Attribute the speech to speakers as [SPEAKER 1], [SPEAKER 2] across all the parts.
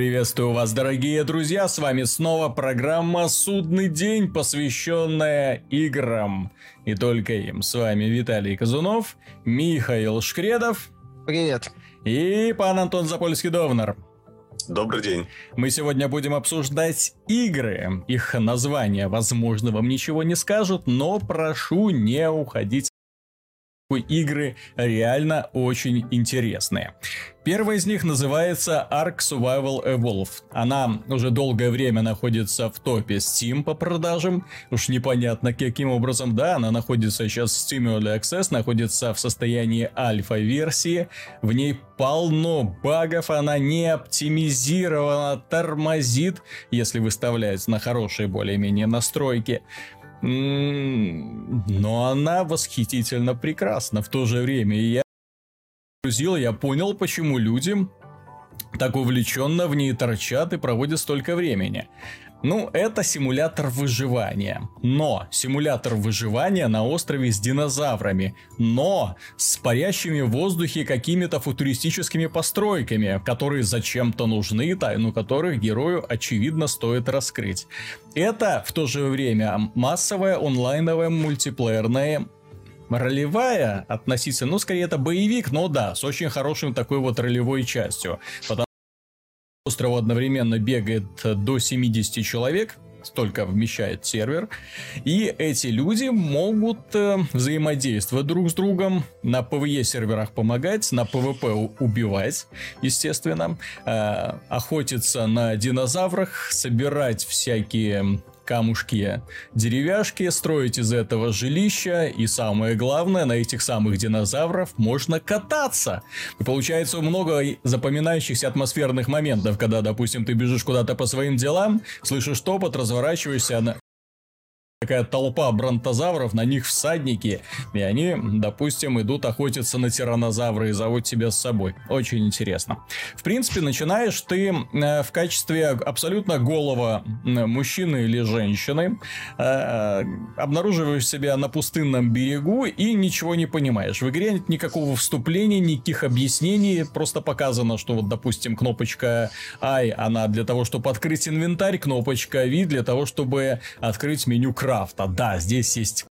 [SPEAKER 1] Приветствую вас, дорогие друзья, с вами снова программа «Судный день», посвященная играм. И только им. С вами Виталий Казунов, Михаил Шкредов.
[SPEAKER 2] Привет.
[SPEAKER 1] И пан Антон Запольский-Довнер.
[SPEAKER 3] Добрый день.
[SPEAKER 1] Мы сегодня будем обсуждать игры. Их названия, возможно, вам ничего не скажут, но прошу не уходить игры реально очень интересные. Первая из них называется Ark Survival Evolved. Она уже долгое время находится в топе Steam по продажам. Уж непонятно каким образом, да, она находится сейчас в Steam Early Access, находится в состоянии альфа-версии. В ней полно багов, она не оптимизирована, тормозит, если выставлять на хорошие более-менее настройки. Но она восхитительно прекрасна в то же время. И я грузил, я понял, почему люди так увлеченно в ней торчат и проводят столько времени. Ну, это симулятор выживания. Но симулятор выживания на острове с динозаврами. Но с парящими в воздухе какими-то футуристическими постройками, которые зачем-то нужны, тайну которых герою очевидно стоит раскрыть. Это в то же время массовая онлайновая мультиплеерная ролевая относительно, ну, скорее это боевик, но да, с очень хорошим такой вот ролевой частью. Потому острову одновременно бегает до 70 человек, столько вмещает сервер. И эти люди могут э, взаимодействовать друг с другом, на PvE серверах помогать, на PvP убивать, естественно, э, охотиться на динозаврах, собирать всякие камушки, деревяшки, строить из этого жилища, и самое главное, на этих самых динозавров можно кататься. И получается много запоминающихся атмосферных моментов, когда, допустим, ты бежишь куда-то по своим делам, слышишь топот, разворачиваешься, такая толпа бронтозавров, на них всадники, и они, допустим, идут охотиться на тиранозавра и зовут тебя с собой. Очень интересно. В принципе, начинаешь ты э, в качестве абсолютно голого мужчины или женщины, э, обнаруживаешь себя на пустынном берегу и ничего не понимаешь. В игре нет никакого вступления, никаких объяснений, просто показано, что вот, допустим, кнопочка I, она для того, чтобы открыть инвентарь, кнопочка V для того, чтобы открыть меню крафт крафта. Да, здесь есть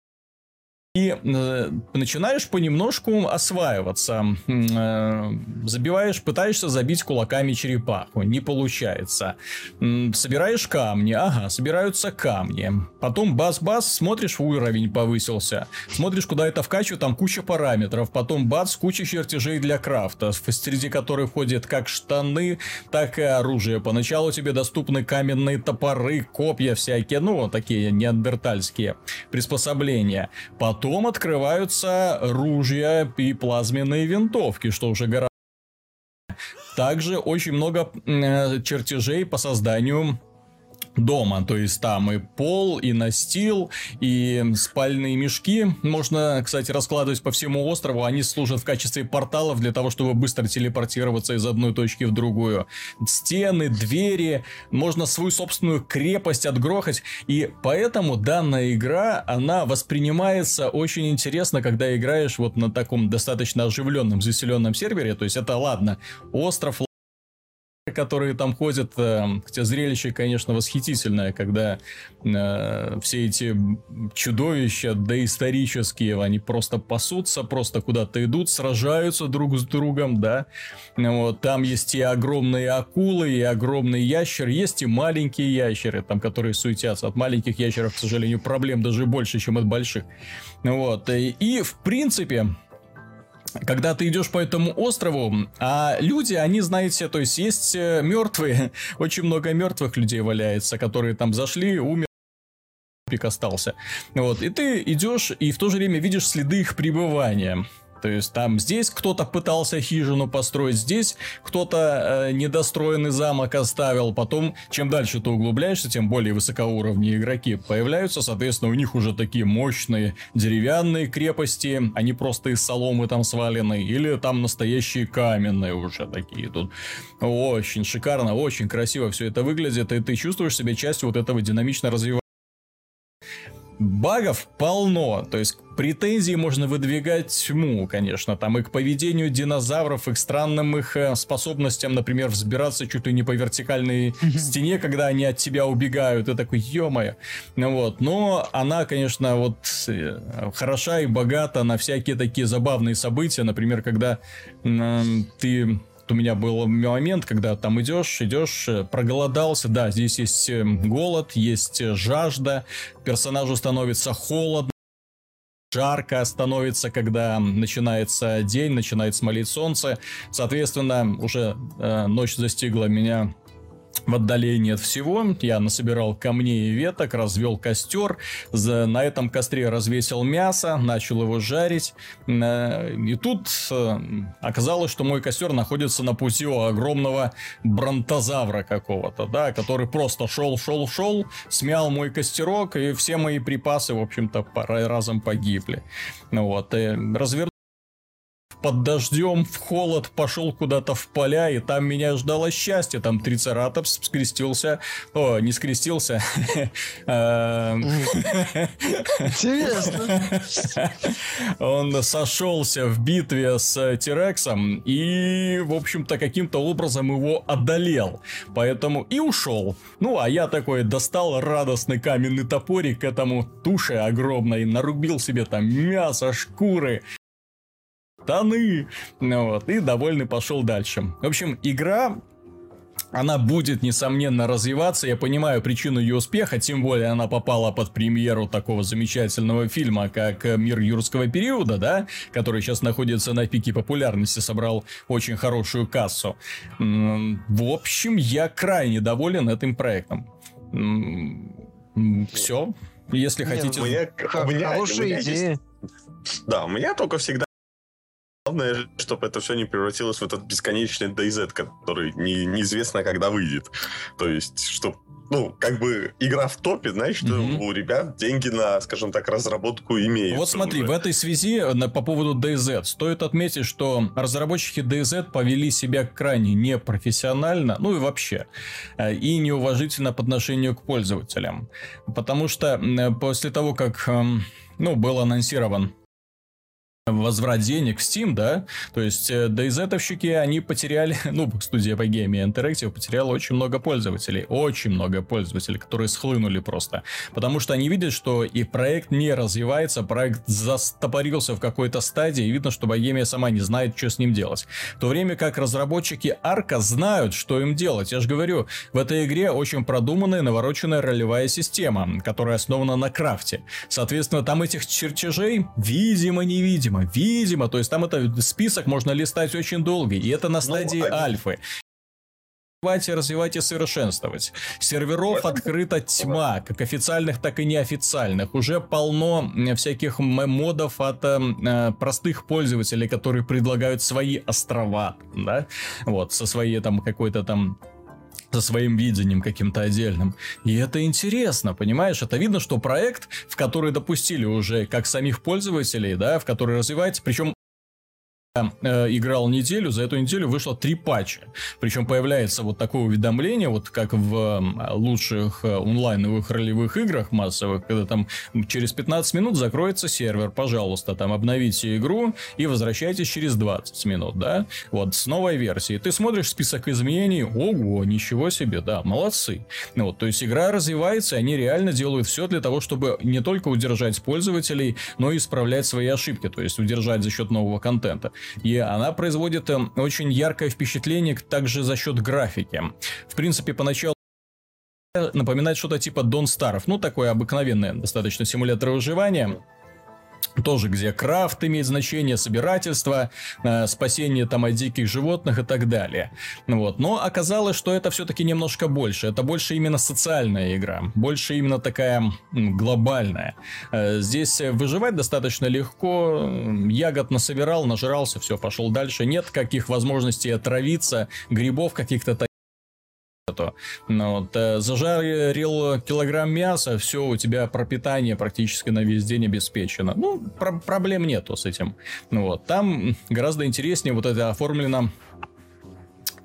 [SPEAKER 1] и э, начинаешь понемножку осваиваться. Э, забиваешь, пытаешься забить кулаками черепаху. Не получается. Э, собираешь камни. Ага, собираются камни. Потом бас-бас, смотришь, уровень повысился. Смотришь, куда это вкачиваю, там куча параметров. Потом бац, куча чертежей для крафта, среди которых входят как штаны, так и оружие. Поначалу тебе доступны каменные топоры, копья всякие, ну, такие неандертальские приспособления. Потом Потом открываются ружья и плазменные винтовки, что уже гораздо... Также очень много э, чертежей по созданию дома. То есть там и пол, и настил, и спальные мешки. Можно, кстати, раскладывать по всему острову. Они служат в качестве порталов для того, чтобы быстро телепортироваться из одной точки в другую. Стены, двери. Можно свою собственную крепость отгрохать. И поэтому данная игра, она воспринимается очень интересно, когда играешь вот на таком достаточно оживленном, заселенном сервере. То есть это ладно, остров, которые там ходят, э, хотя зрелище, конечно, восхитительное, когда э, все эти чудовища доисторические, они просто пасутся, просто куда-то идут, сражаются друг с другом, да. Вот, там есть и огромные акулы, и огромный ящер, есть и маленькие ящеры, там, которые суетятся. От маленьких ящеров, к сожалению, проблем даже больше, чем от больших. Вот, и, и в принципе, когда ты идешь по этому острову, а люди, они, знаете, то есть есть э, мертвые, очень много мертвых людей валяется, которые там зашли, умер пик остался. Вот, и ты идешь и в то же время видишь следы их пребывания. То есть там здесь кто-то пытался хижину построить, здесь кто-то э, недостроенный замок оставил. Потом, чем дальше ты углубляешься, тем более высокоуровневые игроки появляются. Соответственно, у них уже такие мощные деревянные крепости. Они просто из соломы там свалены. Или там настоящие каменные уже такие тут. Очень шикарно, очень красиво все это выглядит. И ты чувствуешь себя частью вот этого динамично развивающегося багов полно, то есть претензий можно выдвигать тьму, конечно, там и к поведению динозавров, и к странным их э, способностям, например, взбираться чуть ли не по вертикальной стене, когда они от тебя убегают, и такой, ё-моё. Ну вот, но она, конечно, вот э, хороша и богата на всякие такие забавные события, например, когда э, ты у меня был момент, когда там идешь, идешь, э, проголодался, да, здесь есть э, голод, есть э, жажда, персонажу становится холодно, жарко становится, когда начинается день, начинает смолить солнце. Соответственно, уже э, ночь застигла меня в отдалении от всего. Я насобирал камней и веток, развел костер, за, на этом костре развесил мясо, начал его жарить. Э, и тут э, оказалось, что мой костер находится на пути у огромного бронтозавра какого-то, да, который просто шел, шел, шел, смял мой костерок, и все мои припасы, в общем-то, разом погибли. Вот, и развернул под дождем, в холод, пошел куда-то в поля, и там меня ждало счастье. Там трицератопс скрестился. О, не скрестился. Эм. Интересно. Он сошелся в битве с Тирексом и, в общем-то, каким-то образом его одолел. Поэтому и ушел. Ну, а я такой достал радостный каменный топорик к этому туше огромной, нарубил себе там мясо, шкуры, штаны. Ну вот, и довольный пошел дальше. В общем, игра она будет, несомненно, развиваться. Я понимаю причину ее успеха, тем более она попала под премьеру такого замечательного фильма, как «Мир юрского периода», да, который сейчас находится на пике популярности, собрал очень хорошую кассу. В общем, я крайне доволен этим проектом. Все. Если хотите... У меня,
[SPEAKER 2] у меня, Хорошая у меня идея. Есть... Да, у меня только всегда Главное, чтобы это все не превратилось в этот бесконечный DayZ, который не, неизвестно, когда выйдет. То есть, что ну, как бы игра в топе, знаешь, что mm-hmm. у ребят деньги на, скажем так, разработку имеют.
[SPEAKER 1] Вот смотри, уже. в этой связи на, по поводу DayZ стоит отметить, что разработчики DayZ повели себя крайне непрофессионально, ну и вообще, э, и неуважительно по отношению к пользователям. Потому что после того, как, эм, ну, был анонсирован возврат денег в Steam, да, то есть э, DayZ-овщики, они потеряли, ну, студия Bohemia Interactive потеряла очень много пользователей, очень много пользователей, которые схлынули просто, потому что они видят, что и проект не развивается, проект застопорился в какой-то стадии, и видно, что Bohemia сама не знает, что с ним делать. В то время как разработчики Арка знают, что им делать. Я же говорю, в этой игре очень продуманная, навороченная ролевая система, которая основана на крафте. Соответственно, там этих чертежей, видимо-невидимо, видимо, видимо, то есть там это список можно листать очень долго, и это на ну, стадии ну, альфы развивать и развивать и совершенствовать. Серверов открыта тьма, как официальных, так и неофициальных. Уже полно всяких модов от э, простых пользователей, которые предлагают свои острова, да, вот, со своей там какой-то там со своим видением каким-то отдельным. И это интересно, понимаешь? Это видно, что проект, в который допустили уже как самих пользователей, да, в который развивается, причем играл неделю, за эту неделю вышло три патча. Причем появляется вот такое уведомление, вот как в лучших э, онлайновых ролевых играх массовых, когда там через 15 минут закроется сервер, пожалуйста, там обновите игру и возвращайтесь через 20 минут, да, вот с новой версией. Ты смотришь список изменений, ого, ничего себе, да, молодцы. Ну вот, то есть игра развивается, и они реально делают все для того, чтобы не только удержать пользователей, но и исправлять свои ошибки, то есть удержать за счет нового контента. И она производит эм, очень яркое впечатление также за счет графики. В принципе, поначалу напоминает что-то типа Don't Starve. Ну, такое обыкновенное достаточно симулятор выживания тоже где крафт имеет значение, собирательство, э, спасение там от диких животных и так далее. Вот. Но оказалось, что это все-таки немножко больше. Это больше именно социальная игра, больше именно такая глобальная. Э, здесь выживать достаточно легко, ягод насобирал, нажрался, все, пошел дальше. Нет каких возможностей отравиться, грибов каких-то Ну, вот, э, зажарил килограмм мяса, все, у тебя пропитание практически на весь день обеспечено. Ну, про- проблем нету с этим. Ну, вот, там гораздо интереснее вот это оформлено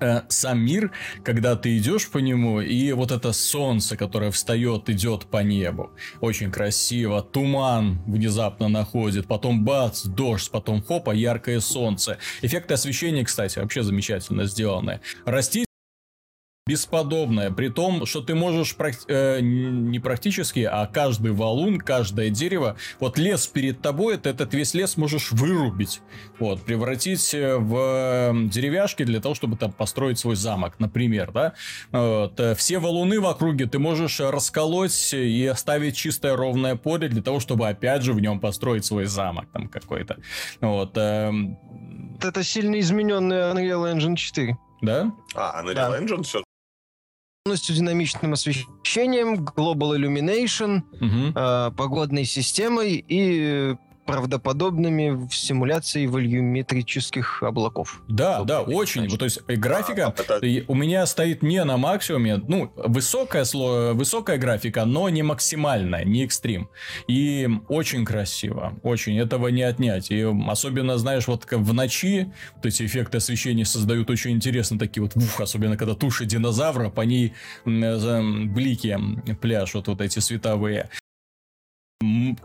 [SPEAKER 1] э, сам мир, когда ты идешь по нему, и вот это солнце, которое встает, идет по небу. Очень красиво. Туман внезапно находит, потом бац, дождь, потом хопа, яркое солнце. Эффекты освещения, кстати, вообще замечательно сделаны. Растить бесподобное, при том, что ты можешь э, не практически, а каждый валун, каждое дерево, вот лес перед тобой, ты этот весь лес можешь вырубить, вот, превратить э, в деревяшки для того, чтобы там построить свой замок, например, да, вот, э, все валуны в округе ты можешь расколоть и оставить чистое ровное поле для того, чтобы опять же в нем построить свой замок там какой-то, вот. Э,
[SPEAKER 3] это сильно измененный Unreal Engine 4.
[SPEAKER 1] Да?
[SPEAKER 2] А, Unreal да. Engine все
[SPEAKER 3] полностью динамичным освещением, Global Illumination, угу. э, погодной системой и правдоподобными в симуляции волюметрических облаков.
[SPEAKER 1] Да, Что да, очень. Вот, то есть и графика а, это... у меня стоит не на максимуме, ну, высокая, сло... высокая графика, но не максимальная, не экстрим. И очень красиво, очень, этого не отнять. И особенно, знаешь, вот в ночи, вот эти эффекты освещения создают очень интересно такие вот, ух, особенно когда туша динозавра, по ней блики пляшут, вот эти световые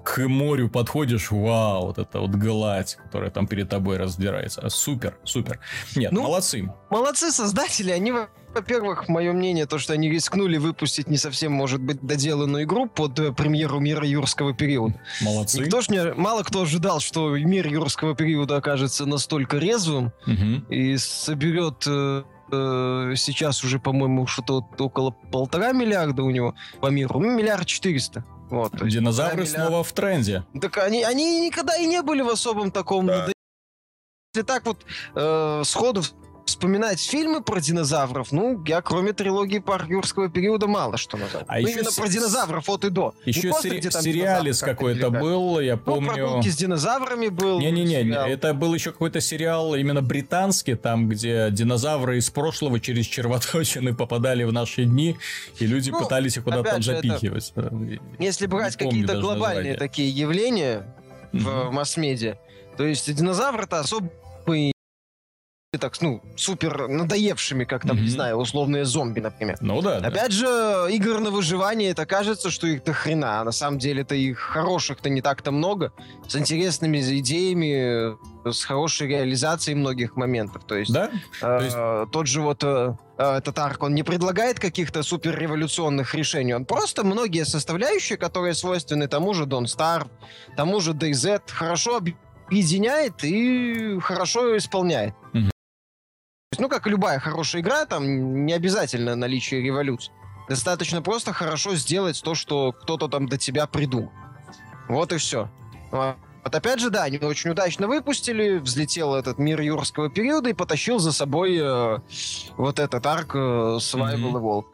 [SPEAKER 1] к морю подходишь, вау, вот это вот гладь, которая там перед тобой раздирается. Супер, супер. Нет, ну, молодцы.
[SPEAKER 3] Молодцы создатели, они, во-первых, мое мнение, то, что они рискнули выпустить не совсем, может быть, доделанную игру под э, премьеру мира юрского периода.
[SPEAKER 1] Молодцы.
[SPEAKER 3] Никто ж не, мало кто ожидал, что мир юрского периода окажется настолько резвым угу. и соберет э, э, сейчас уже, по-моему, что-то около полтора миллиарда у него по миру, ну, миллиард четыреста.
[SPEAKER 1] Вот, Динозавры миллиард... снова в тренде.
[SPEAKER 3] Так они, они никогда и не были в особом таком... Да. Если так вот э, сходу вспоминать фильмы про динозавров, ну, я кроме трилогии парк юрского периода мало что назвал. А ну, именно с... про динозавров от и до.
[SPEAKER 1] Еще сери... сериалис какой-то был, я помню.
[SPEAKER 3] Ну, с динозаврами был.
[SPEAKER 1] Не-не-не, это был еще какой-то сериал именно британский, там, где динозавры из прошлого через червоточины попадали в наши дни, и люди ну, пытались их куда-то там запихивать. Это...
[SPEAKER 3] Если брать какие-то глобальные название. такие явления mm-hmm. в масс-медиа, то есть динозавры-то особо так, ну, супер надоевшими, как там, mm-hmm. не знаю, условные зомби, например.
[SPEAKER 1] Ну да.
[SPEAKER 3] Опять
[SPEAKER 1] да.
[SPEAKER 3] же, игр на выживание, это кажется, что их до хрена, а на самом деле это их хороших-то не так-то много, с интересными идеями, с хорошей реализацией многих моментов. То есть,
[SPEAKER 1] да?
[SPEAKER 3] Э, То есть... тот же вот э, этот арк, он не предлагает каких-то супер революционных решений, он просто многие составляющие, которые свойственны тому же Don't Starve, тому же DayZ, хорошо объединяет и хорошо исполняет. Mm-hmm ну, как и любая хорошая игра, там не обязательно наличие революции. Достаточно просто хорошо сделать то, что кто-то там до тебя придумал. Вот и все. Вот опять же, да, они очень удачно выпустили, взлетел этот мир юрского периода и потащил за собой э, вот этот арк э, Survival mm-hmm. Evolved.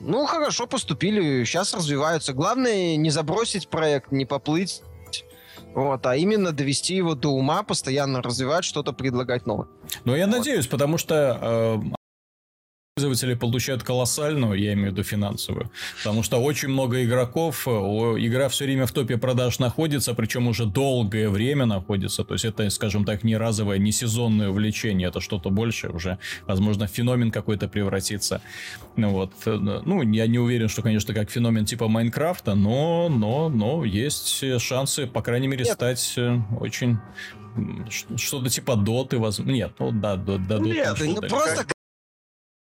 [SPEAKER 3] Ну, хорошо поступили, сейчас развиваются. Главное не забросить проект, не поплыть вот, а именно довести его до ума, постоянно развивать, что-то предлагать новое.
[SPEAKER 1] Ну, я вот. надеюсь, потому что э, пользователи получают колоссальную, я имею в виду финансовую, потому что очень много игроков, игра все время в топе продаж находится, причем уже долгое время находится, то есть это, скажем так, не разовое, не сезонное увлечение, это что-то большее уже, возможно, феномен какой-то превратится. Ну вот, ну, я не уверен, что, конечно, как феномен типа Майнкрафта, но, но, но есть шансы, по крайней мере, Нет. стать э, очень что-то типа доты, возможно. Нет, ну да, до, до
[SPEAKER 3] Нет, ну, просто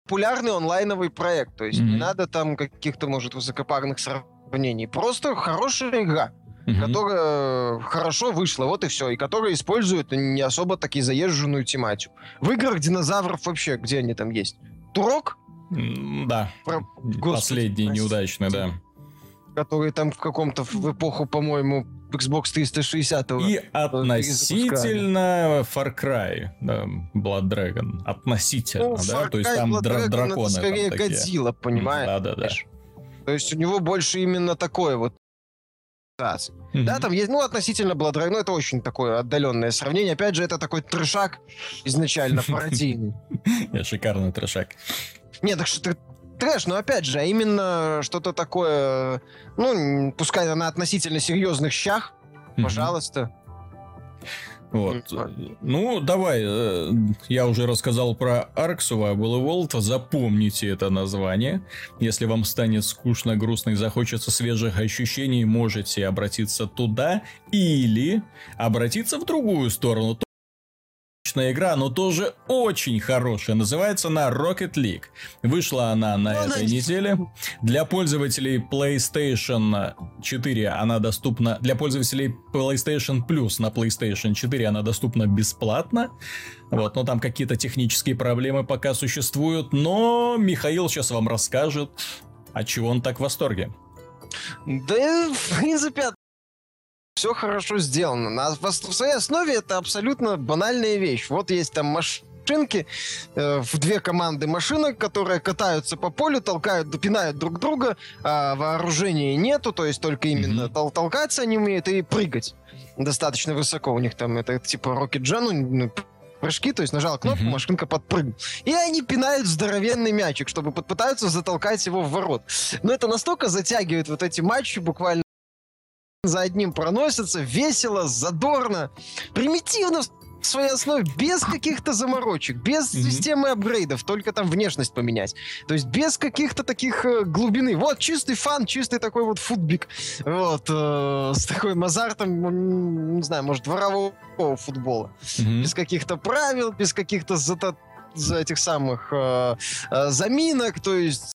[SPEAKER 3] популярный онлайновый проект. То есть mm-hmm. не надо там каких-то, может, высокопарных сравнений. Просто хорошая игра. Mm-hmm. которая хорошо вышла, вот и все, и которая использует не особо таки заезженную тематику. В играх динозавров вообще, где они там есть? Турок?
[SPEAKER 1] Да. Про... Последний Господи, неудачный, да
[SPEAKER 3] который там в каком-то в эпоху, по-моему, Xbox 360
[SPEAKER 1] И относительно Far Cry, да, Blood Dragon. Относительно, ну, да? Cry, То есть там дра- Dragon, драконы. Это
[SPEAKER 3] скорее там Годзилла, понимаешь?
[SPEAKER 1] Да, да, да.
[SPEAKER 3] То есть у него больше именно такое вот Mm-hmm. Да, там есть, ну, относительно Blood Dragon, ну, это очень такое отдаленное сравнение. Опять же, это такой трешак изначально пародийный.
[SPEAKER 1] Шикарный трешак.
[SPEAKER 3] Нет, так что трэш, но опять же, а именно что-то такое, ну, пускай на относительно серьезных щах, mm-hmm. пожалуйста.
[SPEAKER 1] Вот. Ну, давай, э, я уже рассказал про Арксу Survival Evolved, запомните это название. Если вам станет скучно, грустно и захочется свежих ощущений, можете обратиться туда или обратиться в другую сторону отличная игра, но тоже очень хорошая. Называется она Rocket League. Вышла она на ну, этой неделе. Для пользователей PlayStation 4 она доступна... Для пользователей PlayStation Plus на PlayStation 4 она доступна бесплатно. Вот, но там какие-то технические проблемы пока существуют. Но Михаил сейчас вам расскажет, от чего он так в восторге.
[SPEAKER 3] Да, в принципе, все хорошо сделано. На, в своей основе это абсолютно банальная вещь. Вот есть там машинки, э, в две команды машинок, которые катаются по полю, толкают, допинают друг друга, а вооружения нету, то есть только именно mm-hmm. тол- толкаться они умеют и прыгать достаточно высоко. У них там это типа Rocket Jam, ну, прыжки, то есть нажал кнопку, mm-hmm. машинка подпрыгнула. И они пинают здоровенный мячик, чтобы попытаются затолкать его в ворот. Но это настолько затягивает вот эти матчи буквально за одним проносятся, весело, задорно, примитивно в своей основе, без каких-то заморочек, без mm-hmm. системы апгрейдов, только там внешность поменять. То есть без каких-то таких э, глубины. Вот чистый фан, чистый такой вот футбик. Вот, э, с такой азартом, не знаю, может, дворового футбола. Mm-hmm. Без каких-то правил, без каких-то зата за этих самых э, э, заминок, то есть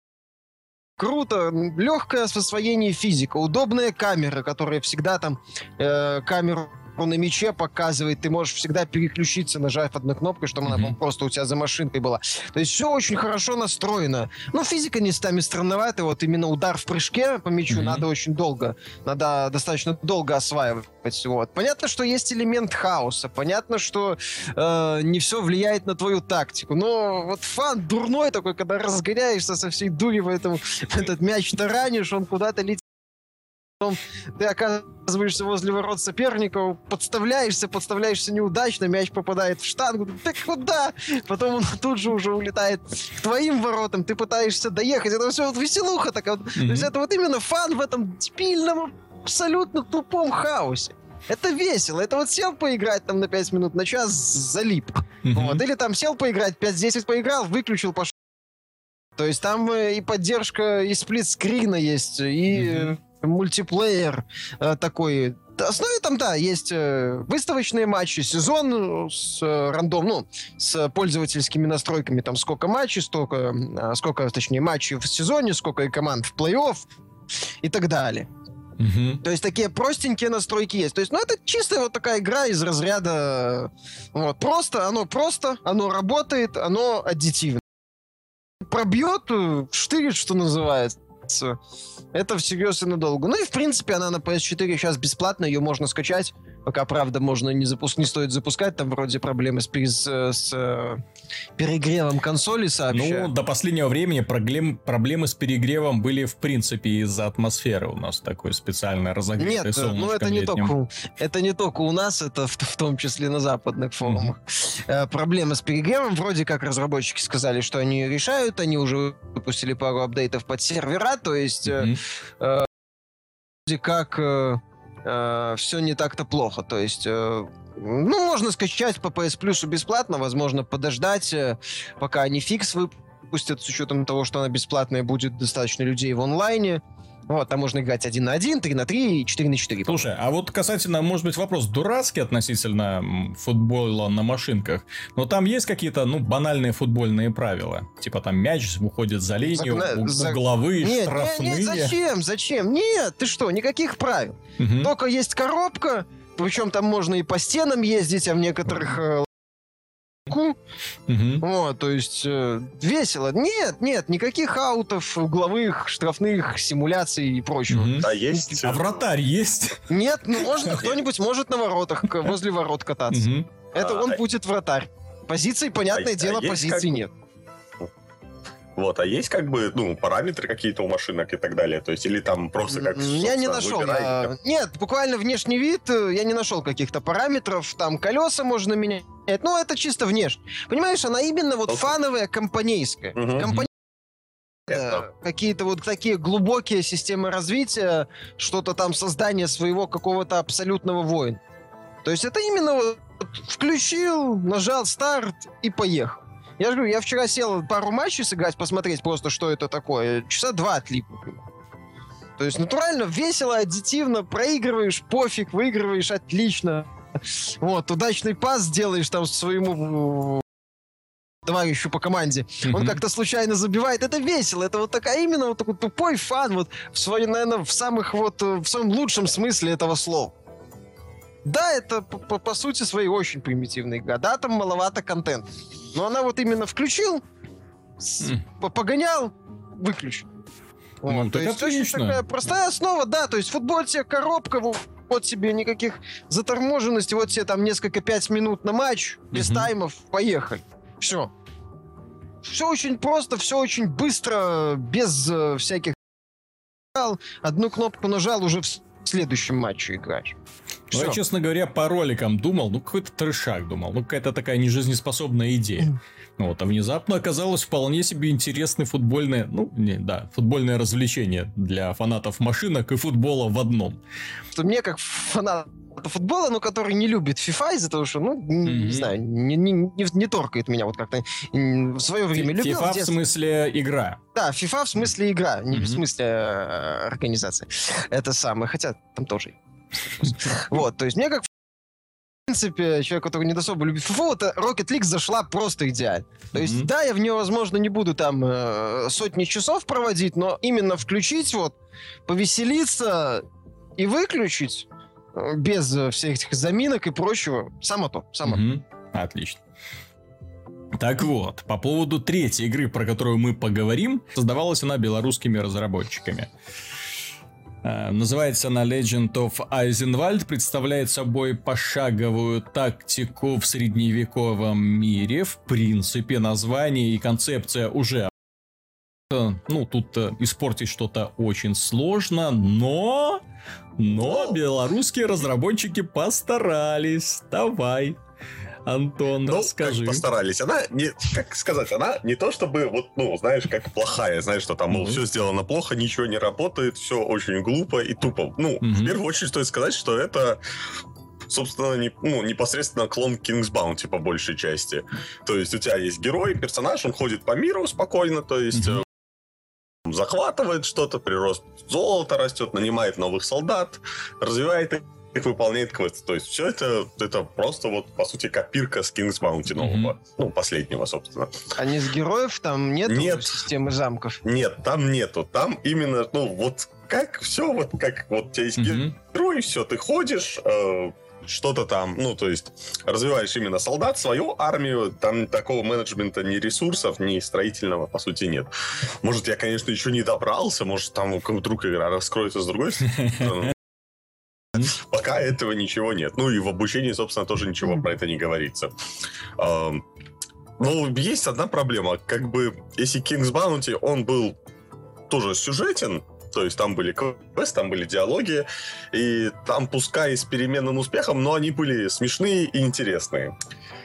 [SPEAKER 3] круто, легкое освоение физика, удобная камера, которая всегда там э, камеру на мече показывает, ты можешь всегда переключиться, нажав одной кнопкой, чтобы mm-hmm. она просто у тебя за машинкой была. То есть все очень хорошо настроено. Ну, физика местами странноватая, вот именно удар в прыжке по мячу mm-hmm. надо очень долго, надо достаточно долго осваивать. Вот. Понятно, что есть элемент хаоса, понятно, что э, не все влияет на твою тактику, но вот фан дурной такой, когда разгоняешься со всей дури в, этом, этот мяч таранишь, он куда-то летит потом ты оказываешься возле ворот соперника, подставляешься, подставляешься неудачно, мяч попадает в штангу, ты куда? Потом он тут же уже улетает к твоим воротам, ты пытаешься доехать, это все вот веселуха такая. Mm-hmm. То есть это вот именно фан в этом дебильном, абсолютно тупом хаосе. Это весело. Это вот сел поиграть там на 5 минут, на час залип. Mm-hmm. Вот. Или там сел поиграть, 5-10 поиграл, выключил, пошел. То есть там э, и поддержка, и сплит-скрина есть, и mm-hmm мультиплеер э, такой. В основе там, да, есть э, выставочные матчи, сезон с э, рандом, ну, с пользовательскими настройками, там, сколько матчей, столько, э, сколько, точнее, матчей в сезоне, сколько и команд в плей-офф и так далее. Угу. То есть такие простенькие настройки есть. То есть, ну, это чистая вот такая игра из разряда... Вот, просто, оно просто, оно работает, оно аддитивно. Пробьет, э, штырит, что называется это всерьез и надолго. Ну и, в принципе, она на PS4 сейчас бесплатно, ее можно скачать. Пока, правда, можно не, запуск... не стоит запускать, там вроде проблемы с, с, с э, перегревом консоли сообщают.
[SPEAKER 1] Ну, до последнего времени проблем... проблемы с перегревом были, в принципе, из-за атмосферы у нас такой специально разогретый
[SPEAKER 3] Нет, ну это не, только, это не только у нас, это в, в том числе на западных форумах. Mm-hmm. Э, проблема с перегревом, вроде как разработчики сказали, что они ее решают, они уже выпустили пару апдейтов под сервера, то есть mm-hmm. э, как... Э, э, все не так-то плохо. То есть, э, ну, можно скачать по PS Plus бесплатно, возможно, подождать, э, пока они фикс выпустят, с учетом того, что она бесплатная, будет достаточно людей в онлайне. Вот, там можно играть 1 на 1, 3 на 3 и 4 на 4.
[SPEAKER 1] Слушай, а вот касательно, может быть, вопрос дурацкий относительно футбола на машинках, но там есть какие-то, ну, банальные футбольные правила? Типа там мяч уходит за линию, Загна... За... угловые, нет, штрафные.
[SPEAKER 3] Нет, нет, зачем, зачем? Нет, ты что, никаких правил. Угу. Только есть коробка, причем там можно и по стенам ездить, а в некоторых э, Угу. Вот, то есть э, весело. Нет, нет, никаких аутов, угловых, штрафных, симуляций и прочего. Угу.
[SPEAKER 2] А есть?
[SPEAKER 1] А вратарь есть?
[SPEAKER 3] Нет, ну можно, кто-нибудь может на воротах, возле ворот кататься. Угу. Это а, он будет вратарь. Позиции, понятное а, дело, а позиций как... нет.
[SPEAKER 2] Вот, а есть как бы, ну, параметры какие-то у машинок и так далее? То есть, или там просто как...
[SPEAKER 3] Я не нашел. А, нет, буквально внешний вид, э, я не нашел каких-то параметров. Там колеса можно менять. Ну, это чисто внешне. Понимаешь, она именно вот okay. фановая, компанейская. Uh-huh. Компани... Это... Какие-то вот такие глубокие системы развития, что-то там создание своего какого-то абсолютного воина. То есть это именно вот включил, нажал старт и поехал. Я же говорю, я вчера сел пару матчей сыграть, посмотреть просто, что это такое. Часа два отлип, То есть натурально, весело, аддитивно, проигрываешь, пофиг, выигрываешь, отлично. Вот, удачный пас делаешь там своему товарищу по команде. Mm-hmm. Он как-то случайно забивает. Это весело. Это вот такая именно вот такой тупой фан вот в своей, наверное, в самых вот, э, в самом лучшем смысле этого слова. Да, это по, по сути своей очень примитивная игра. Да, там маловато контента. Но она вот именно включил, mm. погонял, выключил.
[SPEAKER 1] Ну,
[SPEAKER 3] вот, то есть
[SPEAKER 1] отлично.
[SPEAKER 3] очень такая простая основа, да, то есть футбол тебе коробка, вот тебе никаких заторможенностей, вот тебе там несколько пять минут на матч, без mm-hmm. таймов, поехали. Все. Все очень просто, все очень быстро, без э, всяких... Одну кнопку нажал, уже в следующем матче играешь.
[SPEAKER 1] Ну, я, честно говоря, по роликам думал, ну, какой-то трешак думал, ну, какая-то такая нежизнеспособная идея. Ну, вот, а внезапно оказалось вполне себе интересное футбольное, ну, не, да, футбольное развлечение для фанатов машинок и футбола в одном.
[SPEAKER 3] Мне, как фанат футбола, но который не любит FIFA из-за того, что, ну, не, mm-hmm. не знаю, не, не, не, не торкает меня вот как-то. В свое время
[SPEAKER 1] любил. FIFA в смысле игра.
[SPEAKER 3] Да, FIFA в смысле игра, не mm-hmm. в смысле э, организации. Это самое, хотя там тоже. Вот, то есть мне как в принципе, человек, который не особо любит FIFA, вот Rocket League зашла просто идеально. То есть, mm-hmm. да, я в нее, возможно, не буду там э, сотни часов проводить, но именно включить вот, повеселиться и выключить без э, всех этих заминок и прочего. Само то, само угу.
[SPEAKER 1] Отлично. Так вот, по поводу третьей игры, про которую мы поговорим, создавалась она белорусскими разработчиками. Э, называется она Legend of Eisenwald, представляет собой пошаговую тактику в средневековом мире. В принципе, название и концепция уже ну, тут э, испортить что-то очень сложно, но... Но белорусские разработчики постарались. Давай. Антон, ну, расскажи.
[SPEAKER 2] постарались. Она не, как сказать, она не то чтобы вот, ну, знаешь, как плохая, знаешь, что там, мол, mm-hmm. все сделано плохо, ничего не работает, все очень глупо и тупо. Ну, mm-hmm. в первую очередь стоит сказать, что это собственно, не, ну, непосредственно клон King's Bounty по большей части. То есть у тебя есть герой, персонаж, он ходит по миру спокойно, то есть mm-hmm захватывает что-то, прирост золота растет, нанимает новых солдат, развивает их, выполняет квесты. То есть все это, это просто вот, по сути, копирка с King's Bounty нового. Mm-hmm. Ну, последнего, собственно.
[SPEAKER 3] А не с героев там нет,
[SPEAKER 2] нет
[SPEAKER 3] системы замков?
[SPEAKER 2] Нет, там нету. Там именно, ну, вот как все, вот как вот у тебя есть mm-hmm. герой, все, ты ходишь, э, что-то там, ну, то есть развиваешь именно солдат, свою армию, там такого менеджмента ни ресурсов, ни строительного, по сути, нет. Может, я, конечно, еще не добрался, может, там вдруг игра раскроется с другой стороны. Пока этого ничего нет. Ну и в обучении, собственно, тоже ничего про это не говорится. Ну, есть одна проблема. Как бы, если King's Bounty, он был тоже сюжетен, то есть там были квесты, там были диалоги, и там, пускай с переменным успехом, но они были смешные и интересные.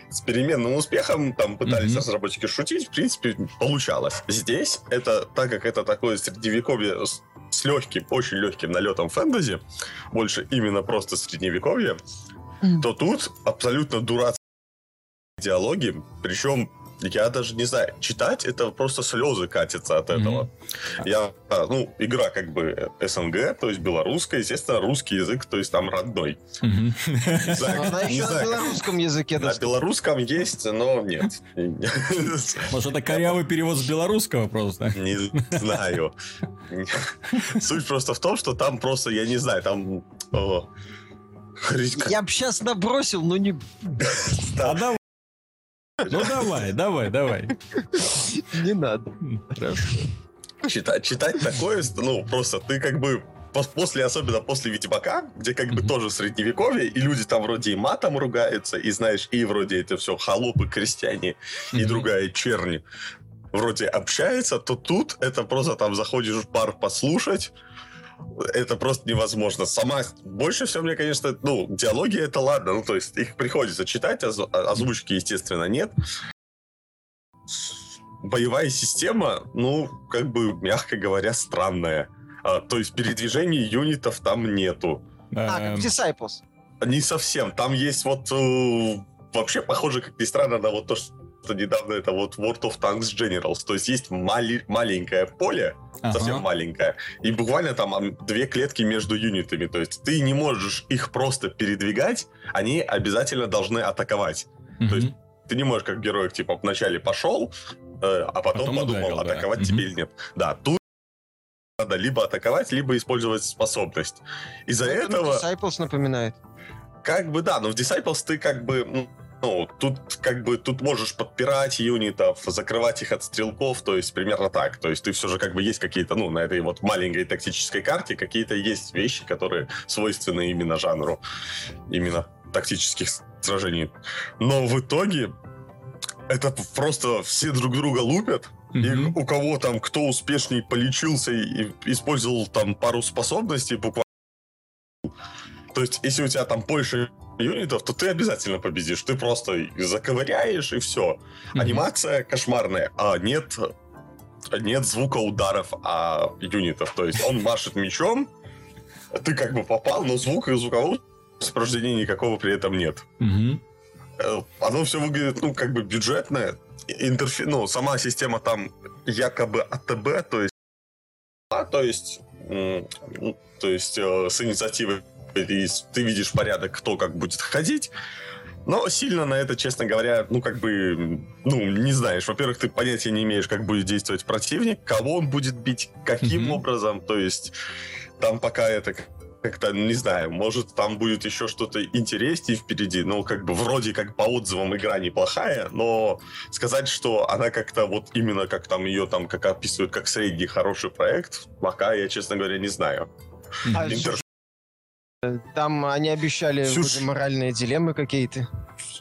[SPEAKER 2] С переменным успехом там пытались mm-hmm. разработчики шутить, в принципе, получалось. Здесь это, так как это такое средневековье с, с легким, очень легким налетом фэнтези, больше именно просто средневековье, mm. то тут абсолютно дурацкие диалоги, причем я даже не знаю, читать это просто слезы катятся от этого. Mm-hmm. Я, а, ну, игра как бы СНГ, то есть белорусская, естественно, русский язык, то есть там родной.
[SPEAKER 3] Она еще на белорусском языке.
[SPEAKER 2] На белорусском есть, но нет.
[SPEAKER 1] Может, это корявый перевод с белорусского просто?
[SPEAKER 2] Не знаю. Суть просто в том, что там просто, я не знаю, там...
[SPEAKER 3] Я бы сейчас набросил, но не...
[SPEAKER 1] А давай. Ну давай, давай, давай.
[SPEAKER 3] Не надо.
[SPEAKER 1] Хорошо.
[SPEAKER 2] Читать, читать такое, ну, просто ты как бы после, особенно после Ведьмака, где как бы тоже средневековье, и люди там вроде и матом ругаются, и знаешь, и вроде это все холопы, крестьяне, и другая черни вроде общается, то тут это просто там заходишь в бар послушать, это просто невозможно. Сама больше всего мне, конечно, ну, диалоги это ладно, ну, то есть их приходится читать, оз... озвучки, естественно, нет. Боевая система, ну, как бы, мягко говоря, странная. А, то есть передвижений юнитов там нету.
[SPEAKER 3] А, как Disciples.
[SPEAKER 2] не совсем. Там есть вот э, вообще похоже, как ни странно, на вот то, что недавно это вот World of Tanks Generals. То есть есть мали- маленькое поле, ага. совсем маленькое, и буквально там две клетки между юнитами. То есть ты не можешь их просто передвигать, они обязательно должны атаковать. Mm-hmm. То есть ты не можешь как герой, типа, вначале пошел, э, а потом, потом подумал, ударил, атаковать да. тебе mm-hmm. или нет. Да, тут надо либо атаковать, либо использовать способность. Из-за ну, этого...
[SPEAKER 3] Disciples напоминает.
[SPEAKER 2] Как бы да, но в Disciples ты как бы ну, тут как бы тут можешь подпирать юнитов, закрывать их от стрелков, то есть примерно так. То есть ты все же как бы есть какие-то, ну, на этой вот маленькой тактической карте какие-то есть вещи, которые свойственны именно жанру, именно тактических сражений. Но в итоге это просто все друг друга лупят, Mm-hmm. И у кого там, кто успешней полечился и использовал там пару способностей буквально. То есть, если у тебя там больше юнитов, то ты обязательно победишь. Ты просто заковыряешь и все. Mm-hmm. Анимация кошмарная, а нет, нет звука ударов а юнитов. То есть он машет мечом, ты как бы попал, но звука и звукового сопровождения никакого при этом нет. Mm-hmm. Оно все выглядит, ну, как бы бюджетное. Интерфе... Ну, сама система там якобы АТБ, то есть а, то есть, то есть э, с инициативой и ты видишь порядок, кто как будет ходить. Но сильно на это, честно говоря, ну, как бы, ну, не знаешь. Во-первых, ты понятия не имеешь, как будет действовать противник, кого он будет бить, каким mm-hmm. образом. То есть там пока это как-то, не знаю, может, там будет еще что-то интереснее впереди. Ну, как бы, вроде как по отзывам игра неплохая, но сказать, что она как-то вот именно как там ее там как описывают как средний хороший проект, пока я, честно говоря, не знаю. А Интер...
[SPEAKER 3] Там они обещали Слушай, моральные дилеммы какие-то.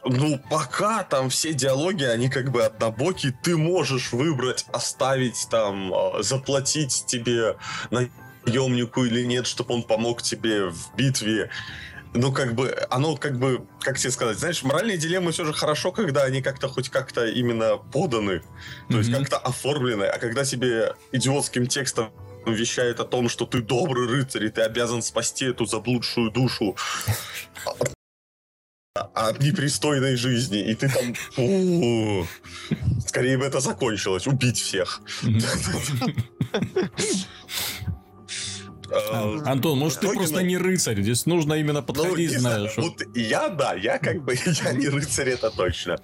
[SPEAKER 2] Ну, пока там все диалоги, они как бы однобокие. Ты можешь выбрать, оставить там, а, заплатить тебе наемнику или нет, чтобы он помог тебе в битве. Ну, как бы, оно как бы, как тебе сказать, знаешь, моральные дилеммы все же хорошо, когда они как-то хоть как-то именно поданы, то mm-hmm. есть как-то оформлены, а когда тебе идиотским текстом вещает о том, что ты добрый рыцарь, и ты обязан спасти эту заблудшую душу от непристойной жизни, и ты там... Скорее бы это закончилось, убить всех.
[SPEAKER 1] А, Антон, может, ты просто не рыцарь. Здесь нужно именно ну, подходить, ну, знаешь.
[SPEAKER 2] Вот я, да, я как бы, я не рыцарь, это точно.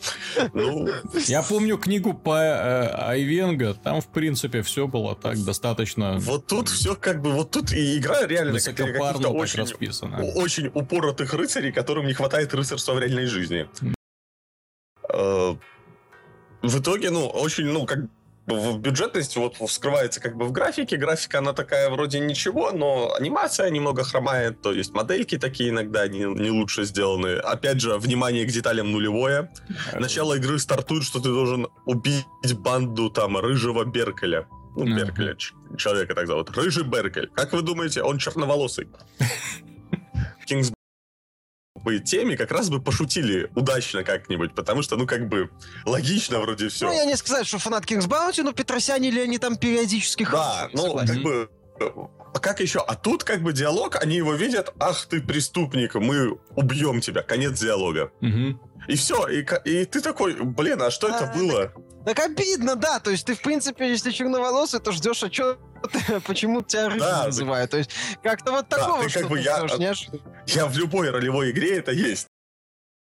[SPEAKER 2] Ну...
[SPEAKER 1] Я помню книгу по э, Айвенга, там, в принципе, все было так достаточно...
[SPEAKER 2] Вот тут все как бы, вот тут и игра реально
[SPEAKER 1] каких-то очень, расписана.
[SPEAKER 2] очень упоротых рыцарей, которым не хватает рыцарства в реальной жизни. Э, в итоге, ну, очень, ну, как в бюджетность вот вскрывается как бы в графике. Графика, она такая вроде ничего, но анимация немного хромает, то есть модельки такие иногда не, не лучше сделаны. Опять же, внимание к деталям нулевое. Начало игры стартует, что ты должен убить банду там рыжего Беркеля. Ну, Беркеля, человека так зовут. Рыжий Беркель. Как вы думаете, он черноволосый? Кингс бы теме как раз бы пошутили удачно как-нибудь, потому что, ну, как бы, логично вроде все.
[SPEAKER 3] Ну, я не сказать, что фанат Кингс Баунти, но Петросяне ли они там периодически
[SPEAKER 2] Да, ну, как бы, а как еще? А тут как бы диалог, они его видят, ах ты преступник, мы убьем тебя, конец диалога. Угу. И все, и, и ты такой, блин, а что а, это было?
[SPEAKER 3] Так, так обидно, да, то есть ты, в принципе, если черноволосый, то ждешь, а что почему тебя рыжим да, называют. То есть как-то вот такого да,
[SPEAKER 2] как бы я, я в любой ролевой игре это есть.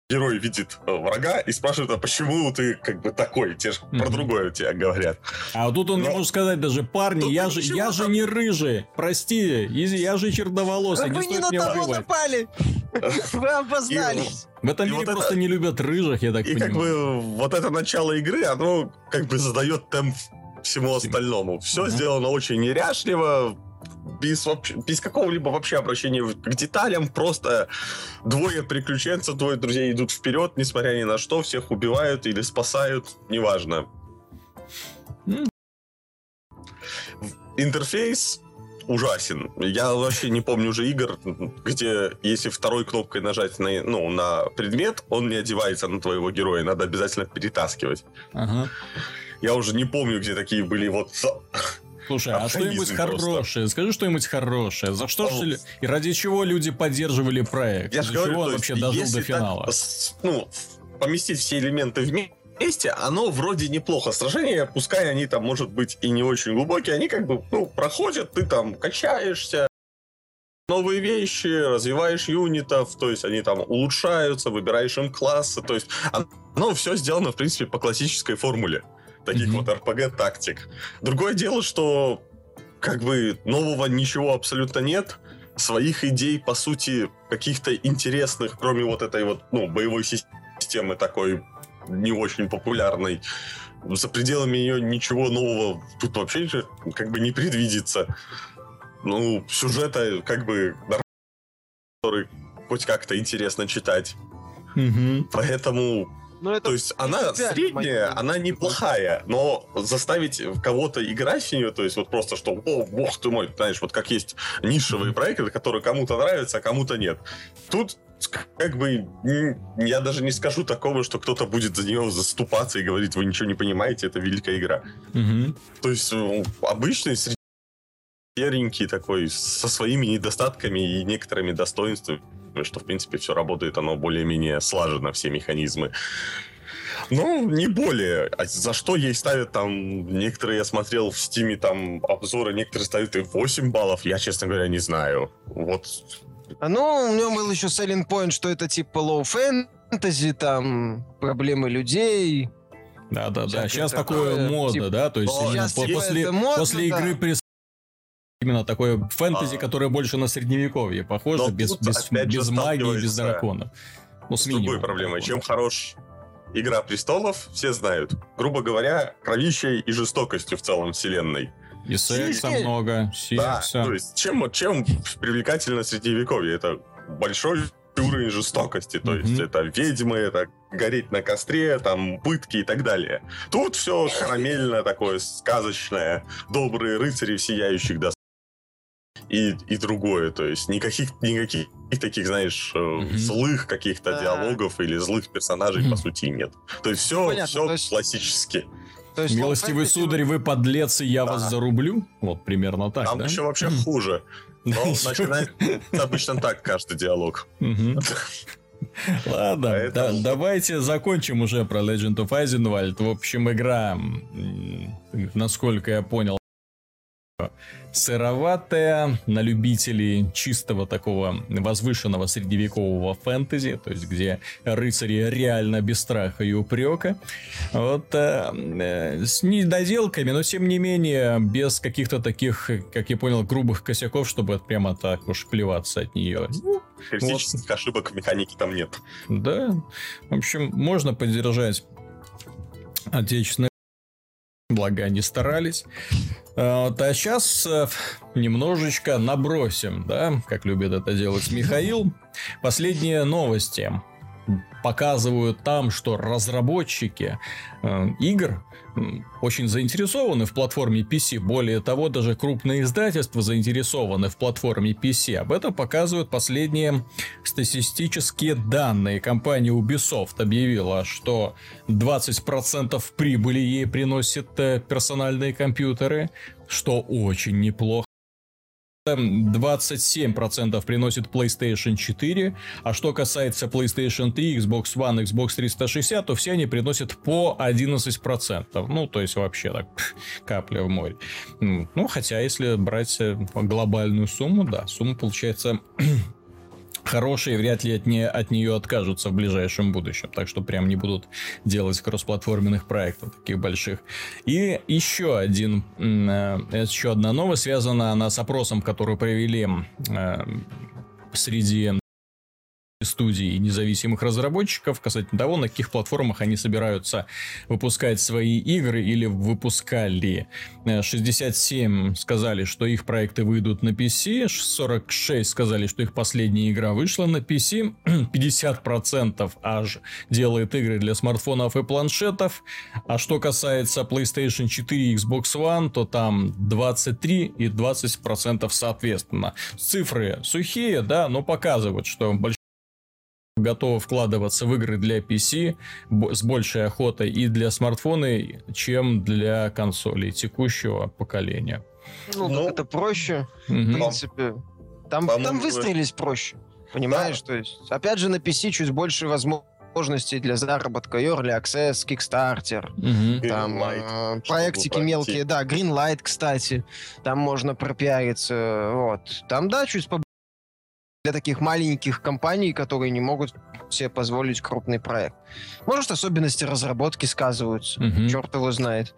[SPEAKER 2] Герой видит э, врага и спрашивает, а почему ты как бы такой? Те же mm-hmm. про другое тебе говорят.
[SPEAKER 1] А вот тут он Но... не может сказать даже, парни, я же, я же не рыжий, прости, я же черноволосый,
[SPEAKER 3] не Вы не на того напали, вы обознались.
[SPEAKER 1] В этом мире просто не любят рыжих, я так понимаю.
[SPEAKER 2] И как бы вот это начало игры, оно как бы задает темп всему остальному. Все сделано очень неряшливо, без, без какого-либо вообще обращения к деталям, просто двое приключенцев, двое друзей идут вперед, несмотря ни на что, всех убивают или спасают, неважно. Интерфейс ужасен. Я вообще не помню уже игр, где если второй кнопкой нажать на, ну, на предмет, он не одевается на твоего героя, надо обязательно перетаскивать. Ага. Я уже не помню, где такие были вот
[SPEAKER 1] Слушай, а что-нибудь хорошее? Скажи что-нибудь хорошее. За что же и ради чего люди поддерживали проект?
[SPEAKER 2] Я же говорю, чего он вообще дожил до финала? ну, поместить все элементы вместе, месте, оно вроде неплохо. Сражения, пускай они там, может быть, и не очень глубокие, они как бы, ну, проходят, ты там качаешься, новые вещи, развиваешь юнитов, то есть они там улучшаются, выбираешь им классы, то есть оно все сделано, в принципе, по классической формуле таких mm-hmm. вот RPG-тактик. Другое дело, что как бы нового ничего абсолютно нет, своих идей, по сути, каких-то интересных, кроме вот этой вот, ну, боевой системы такой не очень популярной, за пределами ее ничего нового тут вообще как бы не предвидится. Ну, сюжета как бы который хоть как-то интересно читать. Угу. Поэтому но ну, это то есть она средняя, она неплохая, но заставить кого-то играть в нее, то есть вот просто что, о, бог ты мой, знаешь, вот как есть нишевые проекты, которые кому-то нравятся, а кому-то нет. Тут как бы я даже не скажу такого, что кто-то будет за нее заступаться и говорить, вы ничего не понимаете, это великая игра. Угу. То есть ну, обычный серенький такой, со своими недостатками и некоторыми достоинствами, что, в принципе, все работает, оно более-менее слажено, все механизмы. Ну, не более. А за что ей ставят там... Некоторые, я смотрел в стиме там обзоры, некоторые ставят и 8 баллов. Я, честно говоря, не знаю. Вот
[SPEAKER 3] а ну, у него был еще selling point, что это типа low fantasy, там, проблемы людей.
[SPEAKER 1] Да-да-да, сейчас такое мода, типа, да, то есть именно по, после, мода, после да. игры прес именно такое фэнтези, а, которое больше на средневековье похоже, без, без, без магии, без драконов.
[SPEAKER 2] Ну, с, с другой проблемой. Чем хорош Игра престолов, все знают. Грубо говоря, кровищей и жестокостью в целом вселенной.
[SPEAKER 1] И секса Сиськи. много, секса.
[SPEAKER 2] Да, то есть чем, чем привлекательно средневековье? Это большой уровень жестокости, то mm-hmm. есть это ведьмы, это гореть на костре, там пытки и так далее. Тут все карамельно такое сказочное, добрые рыцари в сияющих доспехах и, и другое, то есть никаких, никаких таких, знаешь, mm-hmm. злых каких-то да. диалогов или злых персонажей mm-hmm. по сути нет. То есть все, Понятно, все есть... классически.
[SPEAKER 1] То есть, Милостивый сударь, вы подлец, и я да. вас зарублю? Вот примерно так,
[SPEAKER 2] Там
[SPEAKER 1] да?
[SPEAKER 2] еще вообще хуже. Но начинается обычно так каждый диалог.
[SPEAKER 1] Ладно, Поэтому... да, давайте закончим уже про Legend of Eisenwald. В общем, игра, насколько я понял, сыроватая, на любителей чистого такого возвышенного средневекового фэнтези, то есть где рыцари реально без страха и упрека. Вот э, э, с недоделками, но тем не менее без каких-то таких, как я понял, грубых косяков, чтобы прямо так уж плеваться от нее.
[SPEAKER 2] Критических вот. ошибок в механике там нет.
[SPEAKER 1] Да. В общем, можно поддержать отечественные благо они старались. Вот, а сейчас э, немножечко набросим, да, как любит это делать Михаил. Последние новости показывают там, что разработчики э, игр очень заинтересованы в платформе PC. Более того, даже крупные издательства заинтересованы в платформе PC. Об этом показывают последние статистические данные. Компания Ubisoft объявила, что 20% прибыли ей приносят э, персональные компьютеры, что очень неплохо. 27% приносит PlayStation 4, а что касается PlayStation 3, Xbox One, Xbox 360, то все они приносят по 11%. Ну, то есть вообще так, капля в море. Ну, хотя если брать э, глобальную сумму, да, сумма получается хорошие, вряд ли от, не, от нее откажутся в ближайшем будущем. Так что прям не будут делать кроссплатформенных проектов таких больших. И еще один, э, еще одна новость, связана она с опросом, который провели э, среди студий и независимых разработчиков касательно того, на каких платформах они собираются выпускать свои игры или выпускали. 67 э, сказали, что их проекты выйдут на PC, 46 сказали, что их последняя игра вышла на PC, 50% аж делает игры для смартфонов и планшетов, а что касается PlayStation 4 и Xbox One, то там 23 и 20% соответственно. Цифры сухие, да, но показывают, что большое готовы вкладываться в игры для PC с большей охотой и для смартфона, чем для консолей текущего поколения.
[SPEAKER 3] Ну, ну это проще, угу. в принципе. Там, там выстрелились проще. Понимаешь? Да. То есть, опять же, на PC чуть больше возможностей для заработка. Early Access, Kickstarter, угу. там э, проектики мелкие. Да, Greenlight, кстати. Там можно пропиариться. Вот. Там, да, чуть побольше для таких маленьких компаний, которые не могут себе позволить крупный проект. Может, особенности разработки сказываются. Угу. Черт его знает.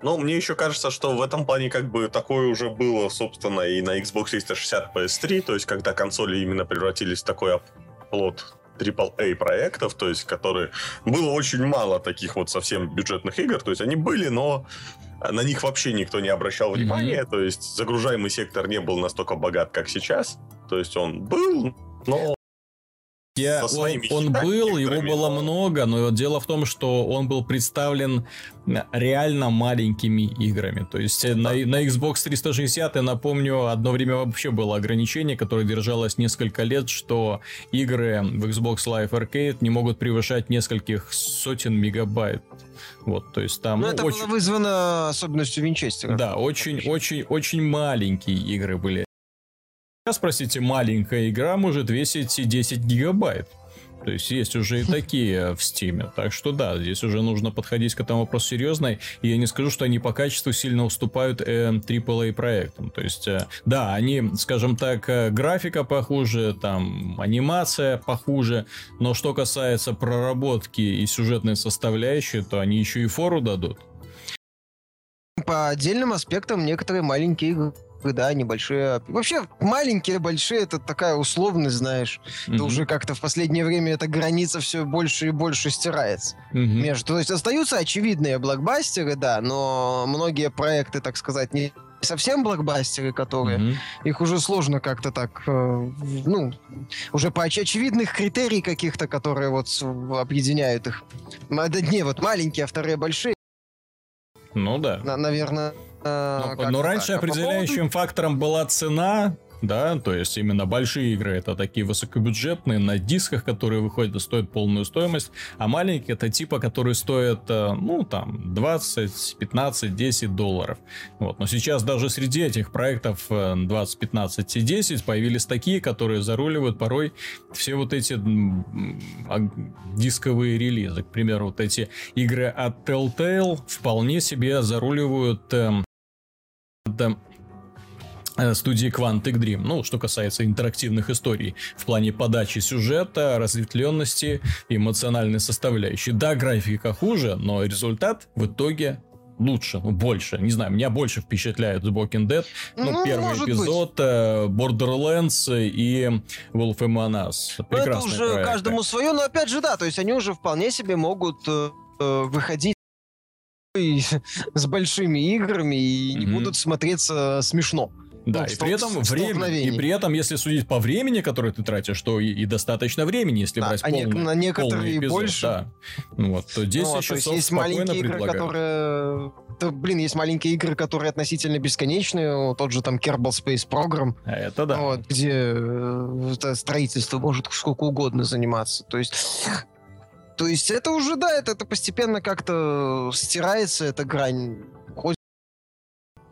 [SPEAKER 2] Ну, мне еще кажется, что в этом плане как бы такое уже было, собственно, и на Xbox 360 PS3, то есть когда консоли именно превратились в такой оплот AAA проектов, то есть которые... Было очень мало таких вот совсем бюджетных игр, то есть они были, но на них вообще никто не обращал внимания, mm-hmm. то есть загружаемый сектор не был настолько богат, как сейчас, то есть он был, но
[SPEAKER 1] я, он, он был, его было много, но дело в том, что он был представлен реально маленькими играми. То есть да. на, на Xbox 360, я напомню, одно время вообще было ограничение, которое держалось несколько лет, что игры в Xbox Live Arcade не могут превышать нескольких сотен мегабайт. Вот, то есть там...
[SPEAKER 3] Ну, это очень... было вызвано особенностью Винчестера.
[SPEAKER 1] Да, очень-очень-очень маленькие игры были Сейчас, простите, маленькая игра может весить 10 гигабайт. То есть есть уже и такие в Steam. Так что да, здесь уже нужно подходить к этому вопросу серьезно. И я не скажу, что они по качеству сильно уступают э, AAA проектам. То есть, э, да, они, скажем так, э, графика похуже, там, анимация похуже. Но что касается проработки и сюжетной составляющей, то они еще и фору дадут.
[SPEAKER 3] По отдельным аспектам некоторые маленькие игры да, небольшие. Вообще, маленькие, большие, это такая условность, знаешь. Mm-hmm. Это уже как-то в последнее время эта граница все больше и больше стирается. Mm-hmm. Между... То есть остаются очевидные блокбастеры, да, но многие проекты, так сказать, не совсем блокбастеры, которые mm-hmm. их уже сложно как-то так, э, ну, уже по оч- очевидных критерий каких-то, которые вот объединяют их. Не, вот маленькие, а вторые большие.
[SPEAKER 1] Ну да.
[SPEAKER 3] На- наверное,
[SPEAKER 1] но, но раньше так? определяющим а по поводу... фактором была цена, да, то есть именно большие игры это такие высокобюджетные на дисках, которые выходят и стоят полную стоимость, а маленькие это типа, которые стоят, э, ну, там, 20, 15, 10 долларов. Вот, но сейчас даже среди этих проектов 20, 15 и 10 появились такие, которые заруливают порой все вот эти а, дисковые релизы. К примеру, вот эти игры от Telltale вполне себе заруливают эм, Э, студии Quantic Dream. Ну, что касается интерактивных историй в плане подачи сюжета, разветвленности, эмоциональной составляющей. Да, графика хуже, но результат в итоге лучше, ну, больше. Не знаю, меня больше впечатляет The Walking Dead. Ну, ну первый эпизод, быть. Э, Borderlands и Wolf Among Us.
[SPEAKER 3] Прекрасный это уже проект. каждому свое, но опять же, да, то есть они уже вполне себе могут э, э выходить с большими играми и не mm-hmm. будут смотреться смешно.
[SPEAKER 1] Да, ну, и при этом время, и при этом, если судить по времени, которое ты тратишь, то и, и достаточно времени, если да, брать а полный,
[SPEAKER 3] на некоторые
[SPEAKER 1] полный эпизод,
[SPEAKER 3] больше.
[SPEAKER 1] Да. Ну вот, то 10 ну, часов
[SPEAKER 3] то есть, есть маленькие игры, которые... То, блин, есть маленькие игры, которые относительно бесконечные, тот же там Kerbal Space Program.
[SPEAKER 1] А это да.
[SPEAKER 3] Вот, где э, это строительство может сколько угодно заниматься. То есть то есть это уже, да, это, это постепенно как-то стирается, эта грань.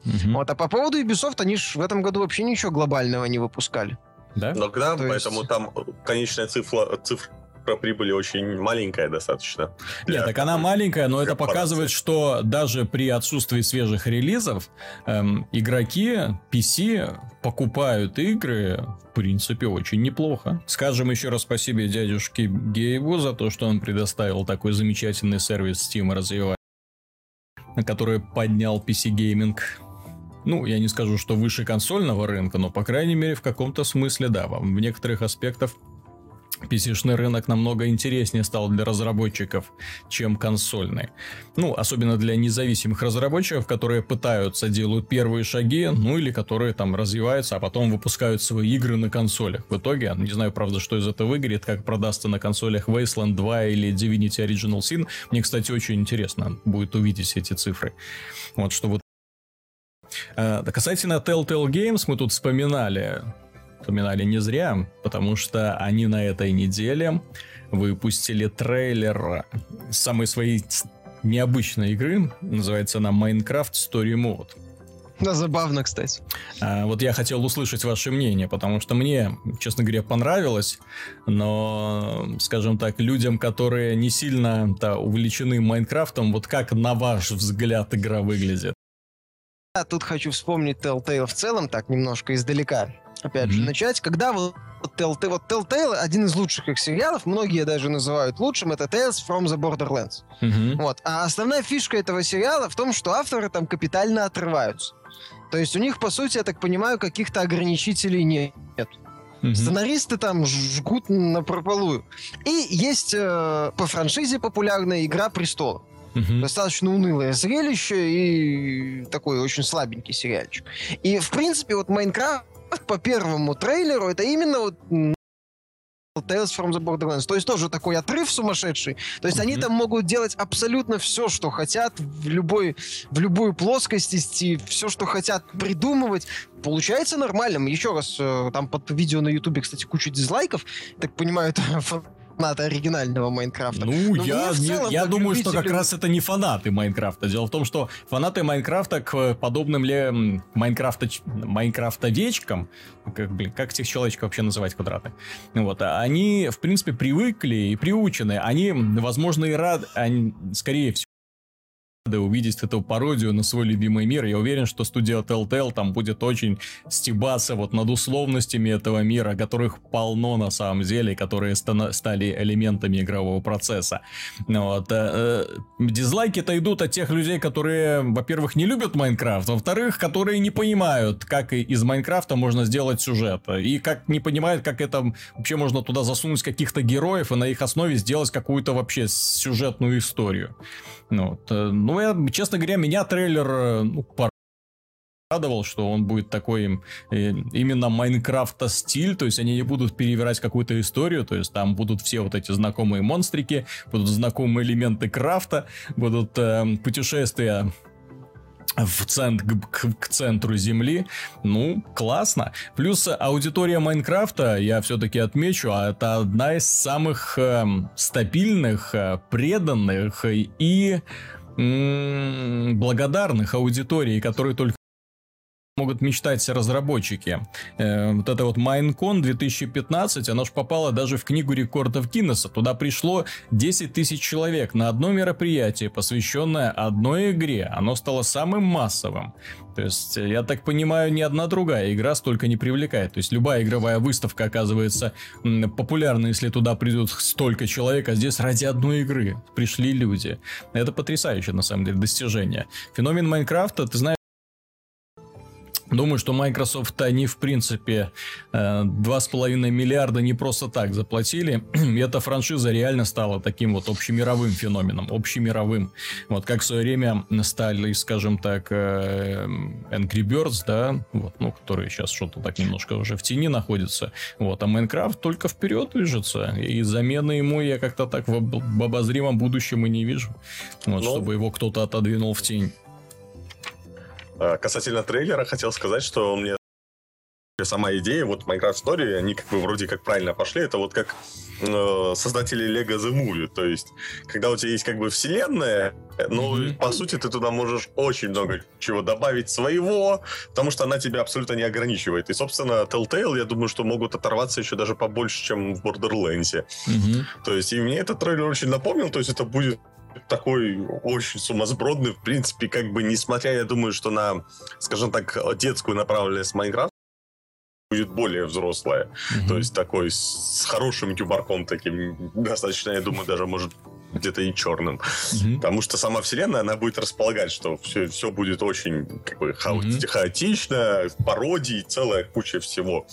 [SPEAKER 3] Угу. Вот, а по поводу Ubisoft, они же в этом году вообще ничего глобального не выпускали.
[SPEAKER 2] Да? Но да, То поэтому есть... там конечная цифра, цифра прибыли очень маленькая достаточно.
[SPEAKER 1] Нет, так она маленькая, но это показывает, что даже при отсутствии свежих релизов эм, игроки PC покупают игры, в принципе, очень неплохо. Скажем еще раз спасибо дядюшке Гейбу за то, что он предоставил такой замечательный сервис Steam развивать, который поднял PC-гейминг ну, я не скажу, что выше консольного рынка, но, по крайней мере, в каком-то смысле, да, в некоторых аспектах PC-шный рынок намного интереснее стал для разработчиков, чем консольный. Ну, особенно для независимых разработчиков, которые пытаются, делают первые шаги, ну или которые там развиваются, а потом выпускают свои игры на консолях. В итоге, не знаю, правда, что из этого выгорит, как продастся на консолях Wasteland 2 или Divinity Original Sin. Мне, кстати, очень интересно будет увидеть эти цифры. Вот что вот а, касательно Telltale Games мы тут вспоминали, вспоминали не зря, потому что они на этой неделе выпустили трейлер самой своей необычной игры, называется она Minecraft Story Mode.
[SPEAKER 3] Да, забавно, кстати.
[SPEAKER 1] А, вот я хотел услышать ваше мнение, потому что мне, честно говоря, понравилось, но, скажем так, людям, которые не сильно да, увлечены Майнкрафтом, вот как на ваш взгляд игра выглядит?
[SPEAKER 3] Я тут хочу вспомнить Telltale в целом, так немножко издалека, опять mm-hmm. же, начать. Когда вот Telltale, вот Telltale, один из лучших их сериалов, многие даже называют лучшим, это Tales from the Borderlands. Mm-hmm. Вот. А основная фишка этого сериала в том, что авторы там капитально отрываются. То есть у них, по сути, я так понимаю, каких-то ограничителей нет. Mm-hmm. Сценаристы там жгут на прополую. И есть э, по франшизе популярная «Игра престолов». Угу. Достаточно унылое зрелище и такой очень слабенький сериальчик. И, в принципе, вот Майнкрафт по первому трейлеру это именно вот Tales from the Borderlands. То есть тоже такой отрыв сумасшедший. То есть mm-hmm. они там могут делать абсолютно все, что хотят, в любой, в любую плоскость идти, все, что хотят придумывать. Получается нормально. Еще раз, э, там под видео на ютубе, кстати, куча дизлайков. Так понимаю, это фанаты оригинального Майнкрафта.
[SPEAKER 1] Ну, Но я, целом, я думаю, что как раз это не фанаты Майнкрафта. Дело в том, что фанаты Майнкрафта к подобным ли Майнкрафта, Майнкрафтовечкам, как, блин, как этих человечков вообще называть квадраты, вот, а они, в принципе, привыкли и приучены. Они, возможно, и рады, они, скорее всего, увидеть эту пародию на свой любимый мир. Я уверен, что студия Telltale там будет очень стебаться вот над условностями этого мира, которых полно на самом деле, которые ста- стали элементами игрового процесса. Вот. Э, э, дизлайки-то идут от тех людей, которые, во-первых, не любят Майнкрафт, во-вторых, которые не понимают, как из Майнкрафта можно сделать сюжет, и как не понимают, как это вообще можно туда засунуть каких-то героев и на их основе сделать какую-то вообще сюжетную историю. Ну, вот. Э, ну, я, честно говоря, меня трейлер э, ну, радовал, что он будет такой э, именно Майнкрафта стиль, то есть они не будут перевирать какую-то историю, то есть там будут все вот эти знакомые монстрики, будут знакомые элементы крафта, будут э, путешествия в центр, к, к центру Земли. Ну, классно. Плюс аудитория Майнкрафта, я все-таки отмечу, это одна из самых э, стабильных, преданных и благодарных аудиторий, которые только могут мечтать разработчики. Э, вот это вот Minecon 2015, оно же попало даже в книгу рекордов Гиннесса. Туда пришло 10 тысяч человек на одно мероприятие, посвященное одной игре. Оно стало самым массовым. То есть, я так понимаю, ни одна другая игра столько не привлекает. То есть, любая игровая выставка оказывается популярна, если туда придут столько человек, а здесь ради одной игры пришли люди. Это потрясающее, на самом деле, достижение. Феномен Майнкрафта, ты знаешь, Думаю, что Microsoft они, в принципе, 2,5 э, миллиарда не просто так заплатили. И эта франшиза реально стала таким вот общемировым феноменом, общемировым. Вот как в свое время стали, скажем так, э, Angry Birds, да, вот, ну, которые сейчас что-то так немножко уже в тени находятся. Вот, а Майнкрафт только вперед движется. И замены ему я как-то так в, в обозримом будущем и не вижу. Вот, Но... Ну. чтобы его кто-то отодвинул в тень.
[SPEAKER 2] А, касательно трейлера, хотел сказать, что мне сама идея, вот Minecraft Story, они как бы вроде как правильно пошли, это вот как э, создатели Lego The Movie, то есть, когда у тебя есть как бы вселенная, ну, mm-hmm. по сути, ты туда можешь очень много чего добавить своего, потому что она тебя абсолютно не ограничивает. И, собственно, Telltale, я думаю, что могут оторваться еще даже побольше, чем в Borderlands. Mm-hmm. То есть, и мне этот трейлер очень напомнил, то есть, это будет такой очень сумасбродный, в принципе, как бы, несмотря, я думаю, что на, скажем так, детскую направленность Майнкрафт будет более взрослая. Mm-hmm. То есть такой с хорошим юморком таким, достаточно, я думаю, даже может где-то и черным. Mm-hmm. Потому что сама вселенная, она будет располагать, что все, все будет очень как бы, хаоти- mm-hmm. хаотично, пародии, целая куча всего.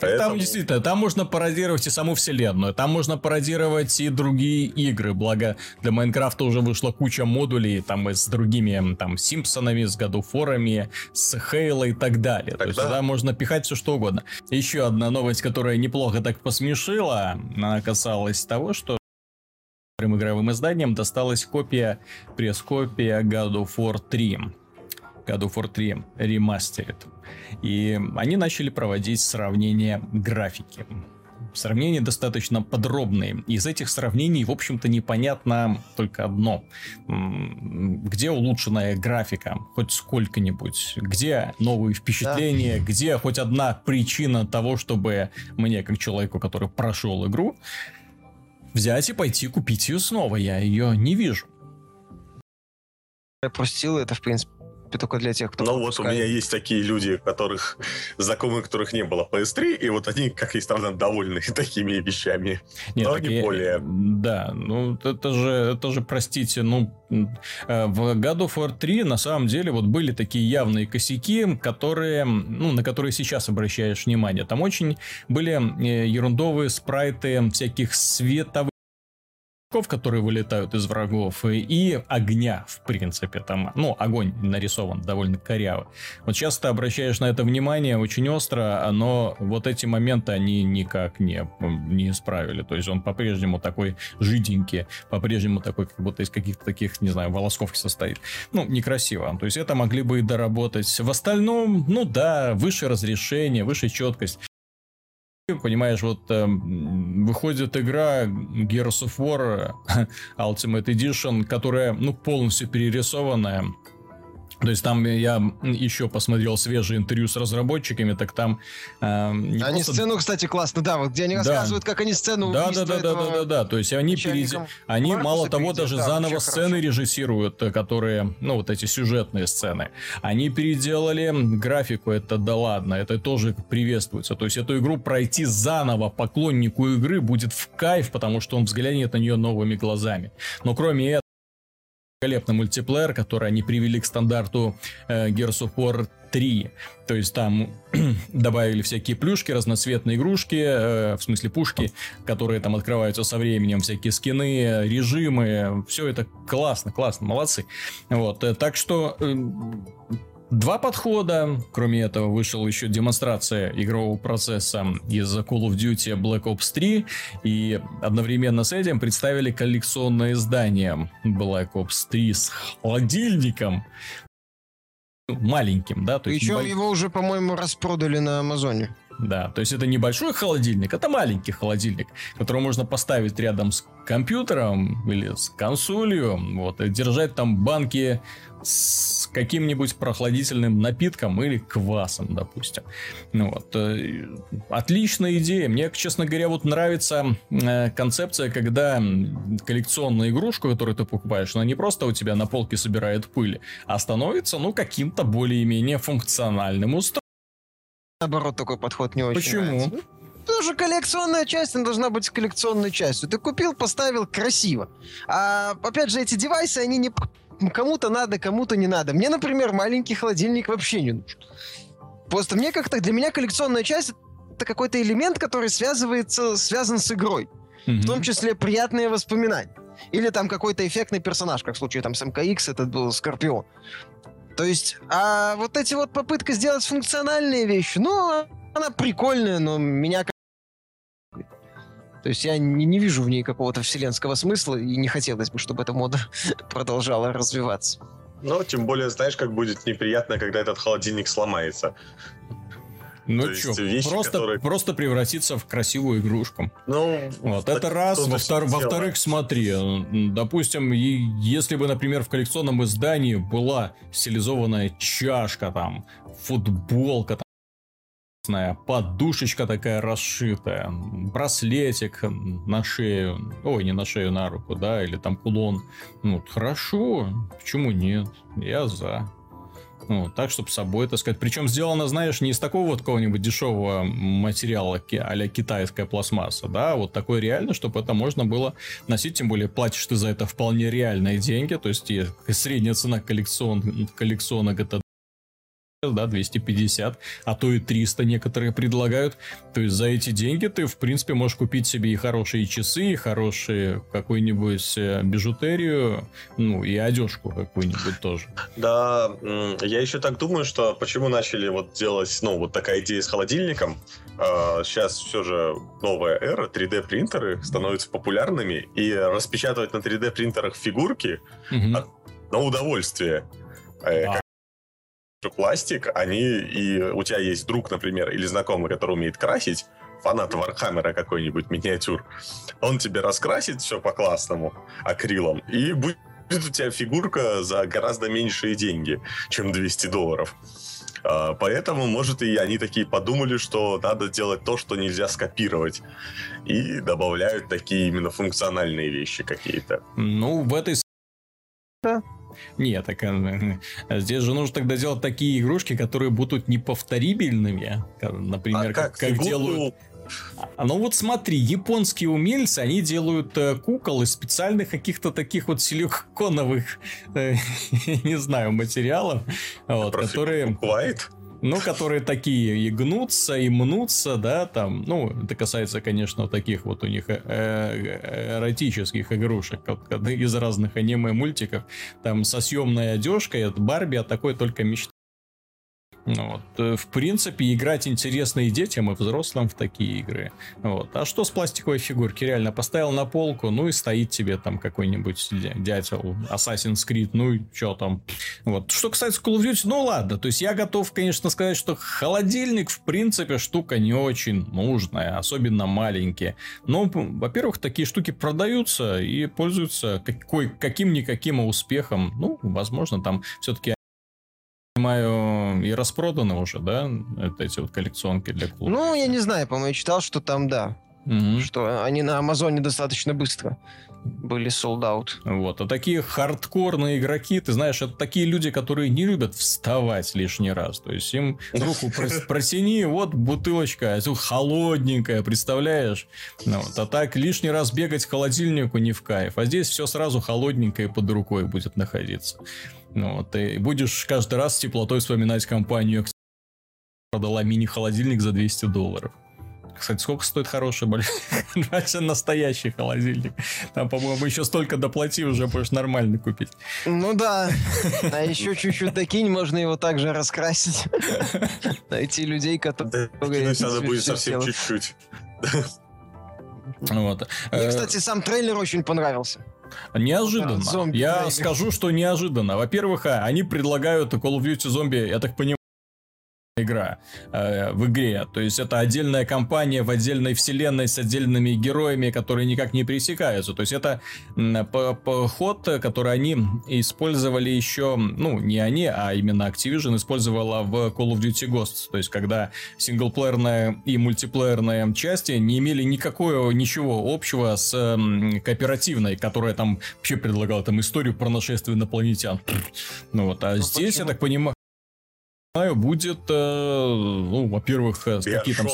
[SPEAKER 1] Поэтому... Там действительно, там можно пародировать и саму вселенную, там можно пародировать и другие игры, благо для Майнкрафта уже вышла куча модулей, там и с другими, там, Симпсонами, с Годуфорами, с Хейло и так далее. Тогда... То есть туда можно пихать все что угодно. Еще одна новость, которая неплохо так посмешила, она касалась того, что игровым изданиям досталась копия, пресс-копия God of War 3. God of War 3 Remastered. И они начали проводить сравнение графики. Сравнения достаточно подробные. Из этих сравнений, в общем-то, непонятно только одно. Где улучшенная графика? Хоть сколько-нибудь. Где новые впечатления? Да. Где хоть одна причина того, чтобы мне, как человеку, который прошел игру, взять и пойти купить ее снова? Я ее не вижу.
[SPEAKER 3] Я пропустил это, в принципе, только для тех, кто...
[SPEAKER 2] Ну вот у меня есть такие люди, которых, знакомых которых не было PS3, и вот они, как ни странно, довольны такими вещами. Нет, но не я, более.
[SPEAKER 1] Да, ну это же, это же, простите, ну э, в God of War 3 на самом деле вот были такие явные косяки, которые, ну, на которые сейчас обращаешь внимание. Там очень были э, ерундовые спрайты всяких световых которые вылетают из врагов, и огня, в принципе, там, ну, огонь нарисован довольно коряво. Вот сейчас ты обращаешь на это внимание очень остро, но вот эти моменты, они никак не, не исправили. То есть он по-прежнему такой жиденький, по-прежнему такой, как будто из каких-то таких, не знаю, волосков состоит. Ну, некрасиво. То есть это могли бы и доработать. В остальном, ну да, выше разрешение, выше четкость. Понимаешь, вот э, выходит игра Gears of War Ultimate Edition, которая, ну, полностью перерисованная. То есть там я еще посмотрел свежие интервью с разработчиками, так там...
[SPEAKER 3] Э, они просто... сцену, кстати, классно, да, вот где они да. рассказывают, как они сцену
[SPEAKER 1] да, да, да, да, да, да, да, то есть они, перед... они мало того, даже да, заново сцены хорошо. режиссируют, э, которые, ну, вот эти сюжетные сцены. Они переделали графику, это да ладно, это тоже приветствуется. То есть эту игру пройти заново поклоннику игры будет в кайф, потому что он взглянет на нее новыми глазами. Но кроме этого, великолепный мультиплеер, который они привели к стандарту э, Gears of War 3. То есть там добавили всякие плюшки, разноцветные игрушки, э, в смысле пушки, которые там открываются со временем, всякие скины, режимы. Все это классно, классно, молодцы. Вот, э, так что э, Два подхода. Кроме этого, вышел еще демонстрация игрового процесса из Call of Duty Black Ops 3. И одновременно с этим представили коллекционное издание Black Ops 3 с холодильником. Маленьким, да?
[SPEAKER 3] То Причем есть... его уже, по-моему, распродали на Амазоне.
[SPEAKER 1] Да, то есть это небольшой холодильник, это маленький холодильник, который можно поставить рядом с компьютером или с консолью, вот, и держать там банки с каким-нибудь прохладительным напитком или квасом, допустим. Ну, вот. Э, отличная идея. Мне, честно говоря, вот нравится э, концепция, когда коллекционную игрушку, которую ты покупаешь, она не просто у тебя на полке собирает пыль, а становится, ну, каким-то более-менее функциональным устройством
[SPEAKER 3] наоборот, такой подход не очень
[SPEAKER 1] Почему?
[SPEAKER 3] Нравится. Тоже коллекционная часть, она должна быть коллекционной частью. Ты купил, поставил, красиво. А, опять же, эти девайсы, они не... Кому-то надо, кому-то не надо. Мне, например, маленький холодильник вообще не нужен. Просто мне как-то... Для меня коллекционная часть — это какой-то элемент, который связывается, связан с игрой. Mm-hmm. В том числе приятные воспоминания. Или там какой-то эффектный персонаж, как в случае там с МКХ, этот был Скорпион. То есть, а вот эти вот попытка сделать функциональные вещи, ну, она прикольная, но меня то есть я не, не вижу в ней какого-то вселенского смысла, и не хотелось бы, чтобы эта мода продолжала развиваться.
[SPEAKER 2] Ну, тем более, знаешь, как будет неприятно, когда этот холодильник сломается.
[SPEAKER 1] Ну что, просто, которые... просто превратиться в красивую игрушку. Ну, вот это раз. Во-втор... Во-вторых, смотри, допустим, если бы, например, в коллекционном издании была стилизованная чашка, там, футболка, там, подушечка такая расшитая, браслетик на шею, ой, не на шею, на руку, да, или там кулон. Ну, хорошо, почему нет? Я за. Ну, так, чтобы с собой, так сказать. Причем сделано, знаешь, не из такого вот какого-нибудь дешевого материала, а китайская пластмасса, да, вот такой реально, чтобы это можно было носить, тем более платишь ты за это вполне реальные деньги, то есть средняя цена коллекцион, коллекционок это да, 250, а то и 300 некоторые предлагают. То есть за эти деньги ты, в принципе, можешь купить себе и хорошие часы, и хорошие какую-нибудь э, бижутерию, ну, и одежку какую-нибудь тоже.
[SPEAKER 2] Да, я еще так думаю, что почему начали вот делать, ну, вот такая идея с холодильником. Сейчас а, все же новая эра, 3D принтеры становятся популярными, и распечатывать на 3D принтерах фигурки угу. на удовольствие. Э, да пластик, они, и у тебя есть друг, например, или знакомый, который умеет красить, фанат Warhammer а какой-нибудь миниатюр, он тебе раскрасит все по-классному акрилом, и будет у тебя фигурка за гораздо меньшие деньги, чем 200 долларов. А, поэтому, может, и они такие подумали, что надо делать то, что нельзя скопировать. И добавляют такие именно функциональные вещи какие-то.
[SPEAKER 1] Ну, в этой... Да. Нет, так э, здесь же нужно тогда делать такие игрушки, которые будут неповторибельными. Например, а как, как, как делают... А, ну вот смотри, японские умельцы, они делают э, кукол из специальных каких-то таких вот силиконовых, э, не знаю, материалов, вот, которые...
[SPEAKER 2] Бывает?
[SPEAKER 1] Ну, которые такие и гнутся, и мнутся, да, там, ну, это касается, конечно, таких вот у них э, э, эротических игрушек из разных аниме-мультиков, там, со съемной одежкой от Барби, а такой только мечта ну вот. Э, в принципе, играть интересно и детям, и взрослым в такие игры. Вот. А что с пластиковой фигурки? Реально, поставил на полку, ну и стоит тебе там какой-нибудь дятел Assassin's Creed, ну и что там. Вот. Что касается Call of Duty, ну ладно, то есть я готов, конечно, сказать, что холодильник, в принципе, штука не очень нужная, особенно маленькие. Но, во-первых, такие штуки продаются и пользуются каким-никаким успехом. Ну, возможно, там все-таки понимаю, и распроданы уже, да, это эти вот коллекционки для клуба?
[SPEAKER 3] Ну, я не знаю, по-моему, читал, что там, да. Угу. Что они на Амазоне достаточно быстро были sold out.
[SPEAKER 1] Вот. А такие хардкорные игроки, ты знаешь, это такие люди, которые не любят вставать лишний раз. То есть им руку протяни, вот бутылочка, а холодненькая, представляешь? Ну, вот. А так лишний раз бегать к холодильнику не в кайф. А здесь все сразу холодненькое под рукой будет находиться. Ну, вот, и будешь каждый раз с теплотой вспоминать компанию, продала мини-холодильник за 200 долларов. Кстати, сколько стоит хороший большой, настоящий холодильник? Там, по-моему, еще столько доплати, уже будешь нормально купить.
[SPEAKER 3] Ну да. А еще чуть-чуть докинь, можно его также раскрасить. Найти людей, которые...
[SPEAKER 2] Надо будет совсем чуть-чуть.
[SPEAKER 3] Вот. Мне, э, кстати, сам трейлер очень понравился.
[SPEAKER 1] Неожиданно. Да, я скажу, что неожиданно. Во-первых, а, они предлагают Call of Duty Zombie, я так понимаю, игра э, в игре. То есть это отдельная кампания в отдельной вселенной с отдельными героями, которые никак не пересекаются. То есть это ход, который они использовали еще, ну, не они, а именно Activision использовала в Call of Duty Ghosts. То есть когда синглплеерная и мультиплеерная части не имели никакого, ничего общего с м, кооперативной, которая там вообще предлагала там историю про нашествие инопланетян. Ну вот, а ну, здесь, почему? я так понимаю, знаю, будет, э, ну, во-первых, э, какие там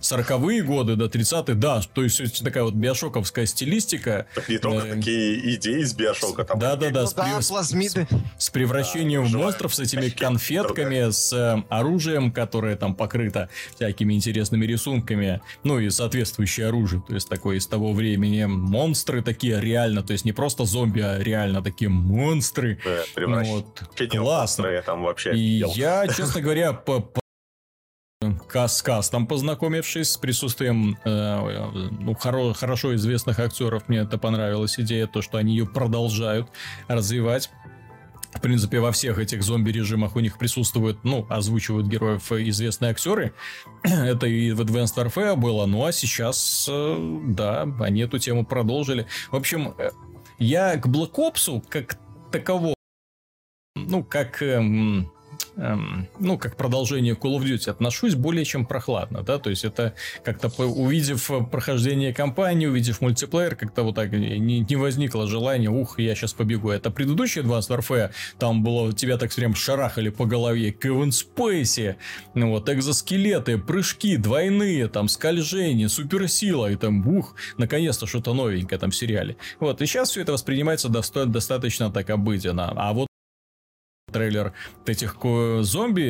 [SPEAKER 1] 40-е годы до 30-х, да, то есть такая вот биошоковская стилистика.
[SPEAKER 2] Так не только э, такие идеи из биошока. Там
[SPEAKER 1] да, да, да, ну, с, да, с, с, с превращением да, в монстров, с этими конфетками, с э, оружием, которое там покрыто всякими интересными рисунками, ну и соответствующее оружие, то есть такое из того времени. Монстры такие реально, то есть не просто зомби, а реально такие монстры. Да, ну, вот, классно.
[SPEAKER 2] Там вообще
[SPEAKER 1] и я, честно говоря, по, по с кастом познакомившись с присутствием э, ну, хоро, хорошо известных актеров, мне это понравилась идея, то, что они ее продолжают развивать. В принципе, во всех этих зомби-режимах у них присутствуют, ну, озвучивают героев известные актеры. это и в Advanced Warfare было, ну а сейчас, э, да, они эту тему продолжили. В общем, э, я к Black Ops как такового, ну, как... Э, эм, ну, как продолжение Call of Duty отношусь более чем прохладно, да, то есть это как-то увидев прохождение кампании, увидев мультиплеер, как-то вот так не, не возникло желания, ух, я сейчас побегу. Это предыдущий Advanced Warfare, там было, тебя так прям шарахали по голове, Кевин Спейси, ну вот, экзоскелеты, прыжки двойные, там, скольжение, суперсила, и там, ух, наконец-то что-то новенькое там в сериале. Вот, и сейчас все это воспринимается доста- достаточно так обыденно. А вот трейлер этих зомби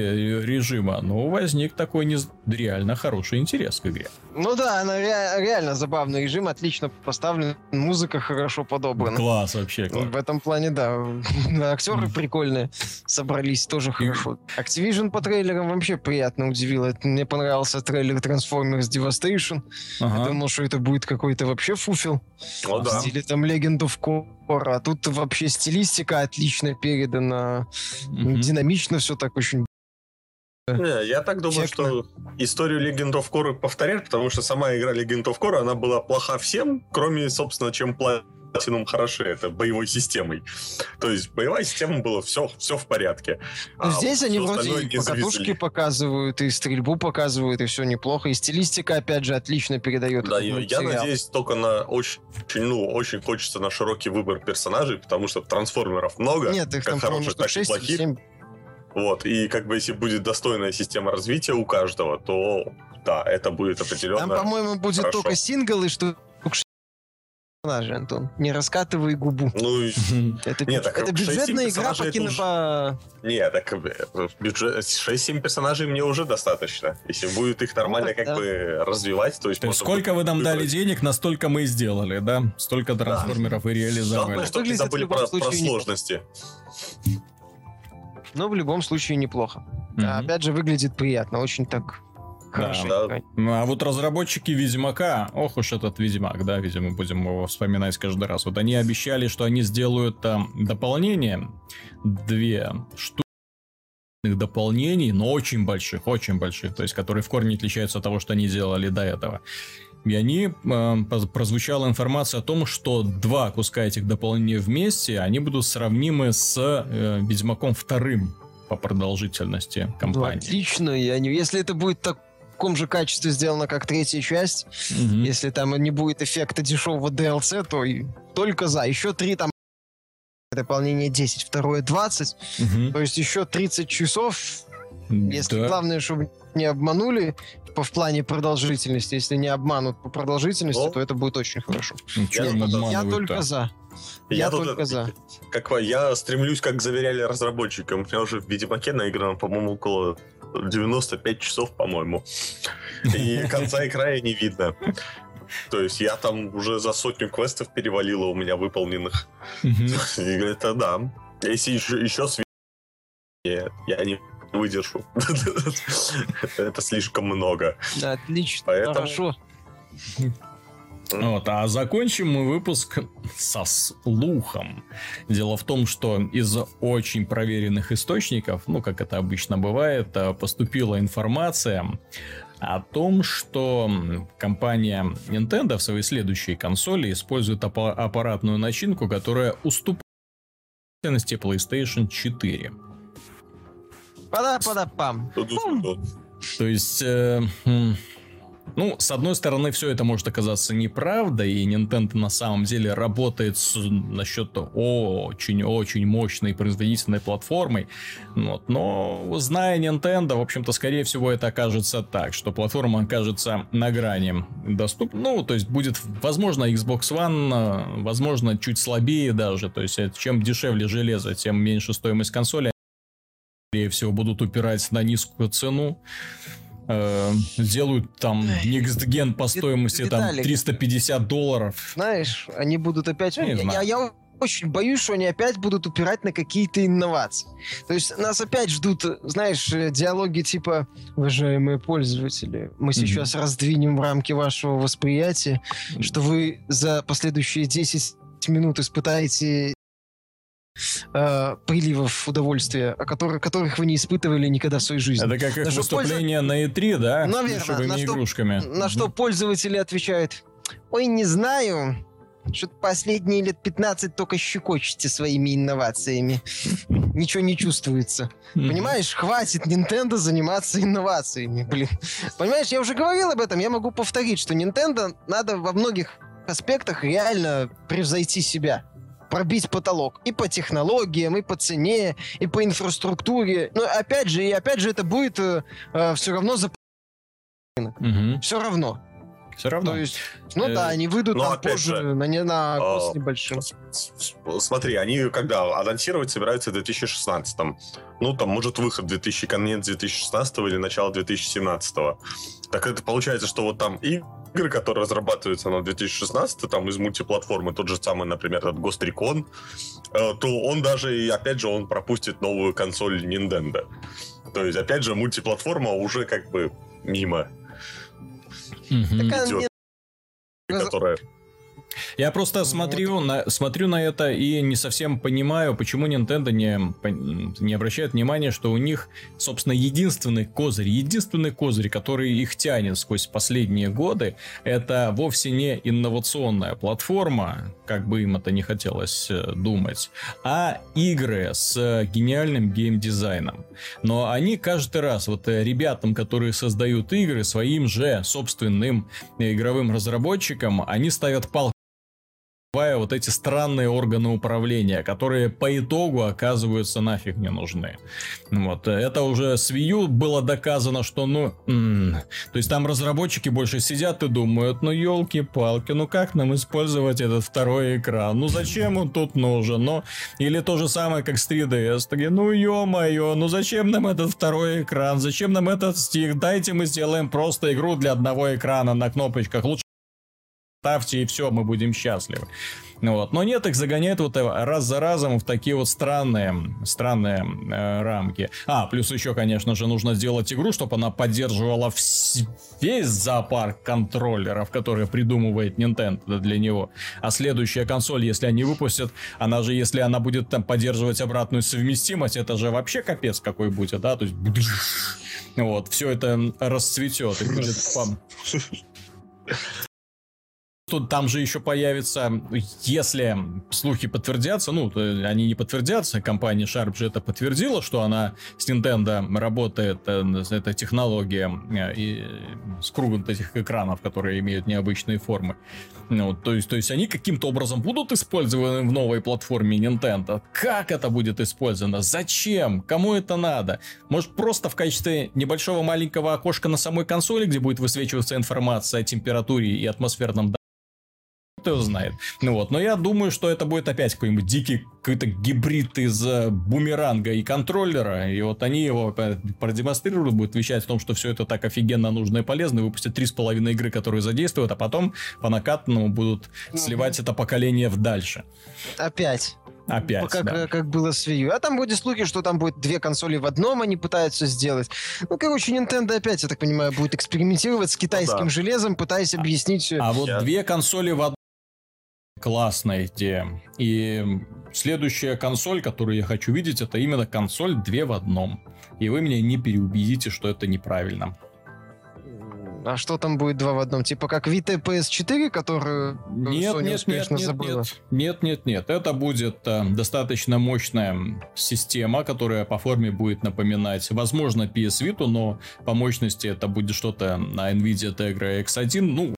[SPEAKER 1] режима, ну, возник такой не... реально хороший интерес к игре.
[SPEAKER 3] Ну да, она ре- реально забавный режим, отлично поставлен, музыка хорошо подобрана.
[SPEAKER 1] Класс вообще, класс.
[SPEAKER 3] В этом плане, да. Актеры прикольные собрались, тоже хорошо. Activision по трейлерам вообще приятно удивило. Мне понравился трейлер Transformers Devastation. Ага. Я думал, что это будет какой-то вообще фуфел. О, да. В стиле там Legend of Core. А тут вообще стилистика отлично передана. Mm-hmm. Динамично все так очень
[SPEAKER 2] Не, я так думаю, Чекно. что историю Legend of Core повторяют, потому что сама игра Legend of Core, она была плоха всем, кроме, собственно, чем Platinum хороши, это боевой системой. То есть боевая система была все, все в порядке.
[SPEAKER 3] А здесь они вроде и покатушки показывают, и стрельбу показывают, и все неплохо. И стилистика, опять же, отлично передает.
[SPEAKER 2] Да, я, я надеюсь только на очень, ну, очень хочется на широкий выбор персонажей, потому что трансформеров много,
[SPEAKER 3] Нет, их как там, хороших, так 6 и плохих. 7
[SPEAKER 2] вот, и как бы если будет достойная система развития у каждого, то да, это будет определенно
[SPEAKER 3] Там, по-моему, будет хорошо. только сингл и что персонажи, Антон. Не раскатывай губу.
[SPEAKER 2] Ну,
[SPEAKER 3] это, нет, так, это бюджетная игра по кино... По...
[SPEAKER 2] Нет, так э, бюджет... 6-7 персонажей мне уже достаточно. Если будет их нормально ну, как да. бы развивать, то есть...
[SPEAKER 1] То есть сколько вы нам дали денег, настолько мы и сделали, да? Столько трансформеров да. и реализовали. Главное,
[SPEAKER 2] чтобы не забыли про, про сложности.
[SPEAKER 3] Но в любом случае неплохо. Mm-hmm. Опять же, выглядит приятно, очень так хорошо. Да.
[SPEAKER 1] Ну, а вот разработчики Ведьмака, ох уж этот Ведьмак, да, видимо, будем его вспоминать каждый раз. Вот они обещали, что они сделают там дополнение, две штуки дополнений, но очень больших, очень больших, то есть которые в корне отличаются от того, что они делали до этого. И они э, прозвучала информация о том, что два куска этих дополнений вместе, они будут сравнимы с э, Ведьмаком вторым по продолжительности компании.
[SPEAKER 3] Ну, отлично, я не... если это будет так таком же качестве сделано, как третья часть, угу. если там не будет эффекта дешевого DLC, то и только за. Еще три там дополнение 10, второе 20, угу. то есть еще 30 часов, если да. главное, чтобы не обманули, по в плане продолжительности. Если не обманут по продолжительности, О. то это будет очень хорошо.
[SPEAKER 1] Я, я,
[SPEAKER 3] я только за.
[SPEAKER 2] Я, я только тут, за. Как, я стремлюсь, как заверяли разработчикам. У меня уже в Ведьмаке наиграно, по-моему, около 95 часов, по-моему. И конца и края не видно. То есть я там уже за сотню квестов перевалило у меня выполненных. Это да. Если еще, еще свет... я не выдержу. Это слишком много.
[SPEAKER 3] Отлично, Поэтому... хорошо.
[SPEAKER 1] Вот, а закончим мы выпуск со слухом. Дело в том, что из очень проверенных источников, ну, как это обычно бывает, поступила информация о том, что компания Nintendo в своей следующей консоли использует аппаратную начинку, которая уступает PlayStation 4.
[SPEAKER 3] Пада-пада-пам.
[SPEAKER 1] То есть, э, ну, с одной стороны, все это может оказаться неправдой, и Nintendo на самом деле работает с, насчет очень-очень мощной производительной платформой. Вот, но, зная Nintendo, в общем-то, скорее всего, это окажется так, что платформа окажется на грани доступна. Ну, то есть будет, возможно, Xbox One, э, возможно, чуть слабее даже. То есть, чем дешевле железо, тем меньше стоимость консоли скорее всего, будут упирать на низкую цену. Э, делают там Next Gen по стоимости Виталик, там 350 долларов.
[SPEAKER 3] Знаешь, они будут опять... Я, я, я очень боюсь, что они опять будут упирать на какие-то инновации. То есть нас опять ждут, знаешь, диалоги типа «Уважаемые пользователи, мы mm-hmm. сейчас раздвинем рамки вашего восприятия, что вы за последующие 10 минут испытаете э, приливов удовольствия, о которых, которых вы не испытывали никогда в своей жизни.
[SPEAKER 1] Это как их выступление пользов... на E3, да?
[SPEAKER 3] Наверное. На что, игрушками. на что пользователи отвечают, ой, не знаю, что-то последние лет 15 только щекочете своими инновациями. Ничего не чувствуется. Понимаешь, хватит Nintendo заниматься инновациями, блин. Понимаешь, я уже говорил об этом, я могу повторить, что Nintendo надо во многих аспектах реально превзойти себя пробить потолок и по технологиям, и по цене, и по инфраструктуре. Но опять же, и опять же это будет э, э все равно за угу. Все равно.
[SPEAKER 1] Все равно.
[SPEAKER 3] То есть, ну э, да, они выйдут там позже, же, на, не на а, небольшим.
[SPEAKER 2] Смотри, они когда анонсировать собираются в 2016 -м. Ну, там, может, выход 2000, конец 2016 или начало 2017 -го. Так это получается, что вот там и игры, которые разрабатываются на 2016, там из мультиплатформы, тот же самый, например, этот Ghost Recon, э, то он даже, и опять же, он пропустит новую консоль Nintendo. То есть, опять же, мультиплатформа уже как бы мимо.
[SPEAKER 3] Mm-hmm. Идет,
[SPEAKER 2] которая...
[SPEAKER 1] Я просто вот. смотрю, на, смотрю на это и не совсем понимаю, почему Nintendo не, не обращает внимания, что у них, собственно, единственный козырь, единственный козырь, который их тянет сквозь последние годы, это вовсе не инновационная платформа, как бы им это не хотелось э, думать, а игры с гениальным геймдизайном. Но они каждый раз, вот э, ребятам, которые создают игры, своим же собственным игровым разработчикам, они ставят палку вот эти странные органы управления, которые по итогу оказываются нафиг не нужны. Вот. Это уже с Wii U было доказано, что, ну, м-м, то есть там разработчики больше сидят и думают, ну, елки-палки, ну как нам использовать этот второй экран? Ну, зачем он тут нужен? Ну, или то же самое, как с 3DS. Такие, ну, ё-моё, ну зачем нам этот второй экран? Зачем нам этот стик? Дайте мы сделаем просто игру для одного экрана на кнопочках. Лучше ставьте и все, мы будем счастливы. Вот. Но нет, их загоняют вот раз за разом в такие вот странные, странные э, рамки. А, плюс еще, конечно же, нужно сделать игру, чтобы она поддерживала вс- весь зоопарк контроллеров, которые придумывает Nintendo для него. А следующая консоль, если они выпустят, она же, если она будет там поддерживать обратную совместимость, это же вообще капец какой будет, да? То есть вот, все это расцветет и будет Тут там же еще появится, если слухи подтвердятся, ну, они не подтвердятся, компания Sharp же это подтвердила, что она с Nintendo работает, э, эта технология э, и с кругом этих экранов, которые имеют необычные формы. Ну, то есть, то есть они каким-то образом будут использованы в новой платформе Nintendo. Как это будет использовано? Зачем? Кому это надо? Может, просто в качестве небольшого маленького окошка на самой консоли, где будет высвечиваться информация о температуре и атмосферном кто его знает. Ну вот, но я думаю, что это будет опять какой-нибудь дикий какой-то гибрид из э, бумеранга и контроллера, и вот они его продемонстрируют, будут вещать о том, что все это так офигенно нужно и полезно, и выпустят три с половиной игры, которые задействуют, а потом по накатанному будут сливать это поколение в дальше.
[SPEAKER 3] Опять.
[SPEAKER 1] Опять,
[SPEAKER 3] как,
[SPEAKER 1] да.
[SPEAKER 3] как было с Wii U. А там будет слухи, что там будет две консоли в одном, они пытаются сделать. Ну, короче, Nintendo опять, я так понимаю, будет экспериментировать с китайским ну, да. железом, пытаясь объяснить все.
[SPEAKER 1] А вот две консоли в одном Классная идея. И следующая консоль, которую я хочу видеть, это именно консоль 2 в одном. И вы меня не переубедите, что это неправильно.
[SPEAKER 3] А что там будет два в одном? Типа как Vita PS4, которую
[SPEAKER 1] нет, Sony нет, успешно нет, забыла? Нет, нет, нет, нет. Это будет э, достаточно мощная система, которая по форме будет напоминать, возможно, PS Vita, но по мощности это будет что-то на NVIDIA Tegra X1. Ну,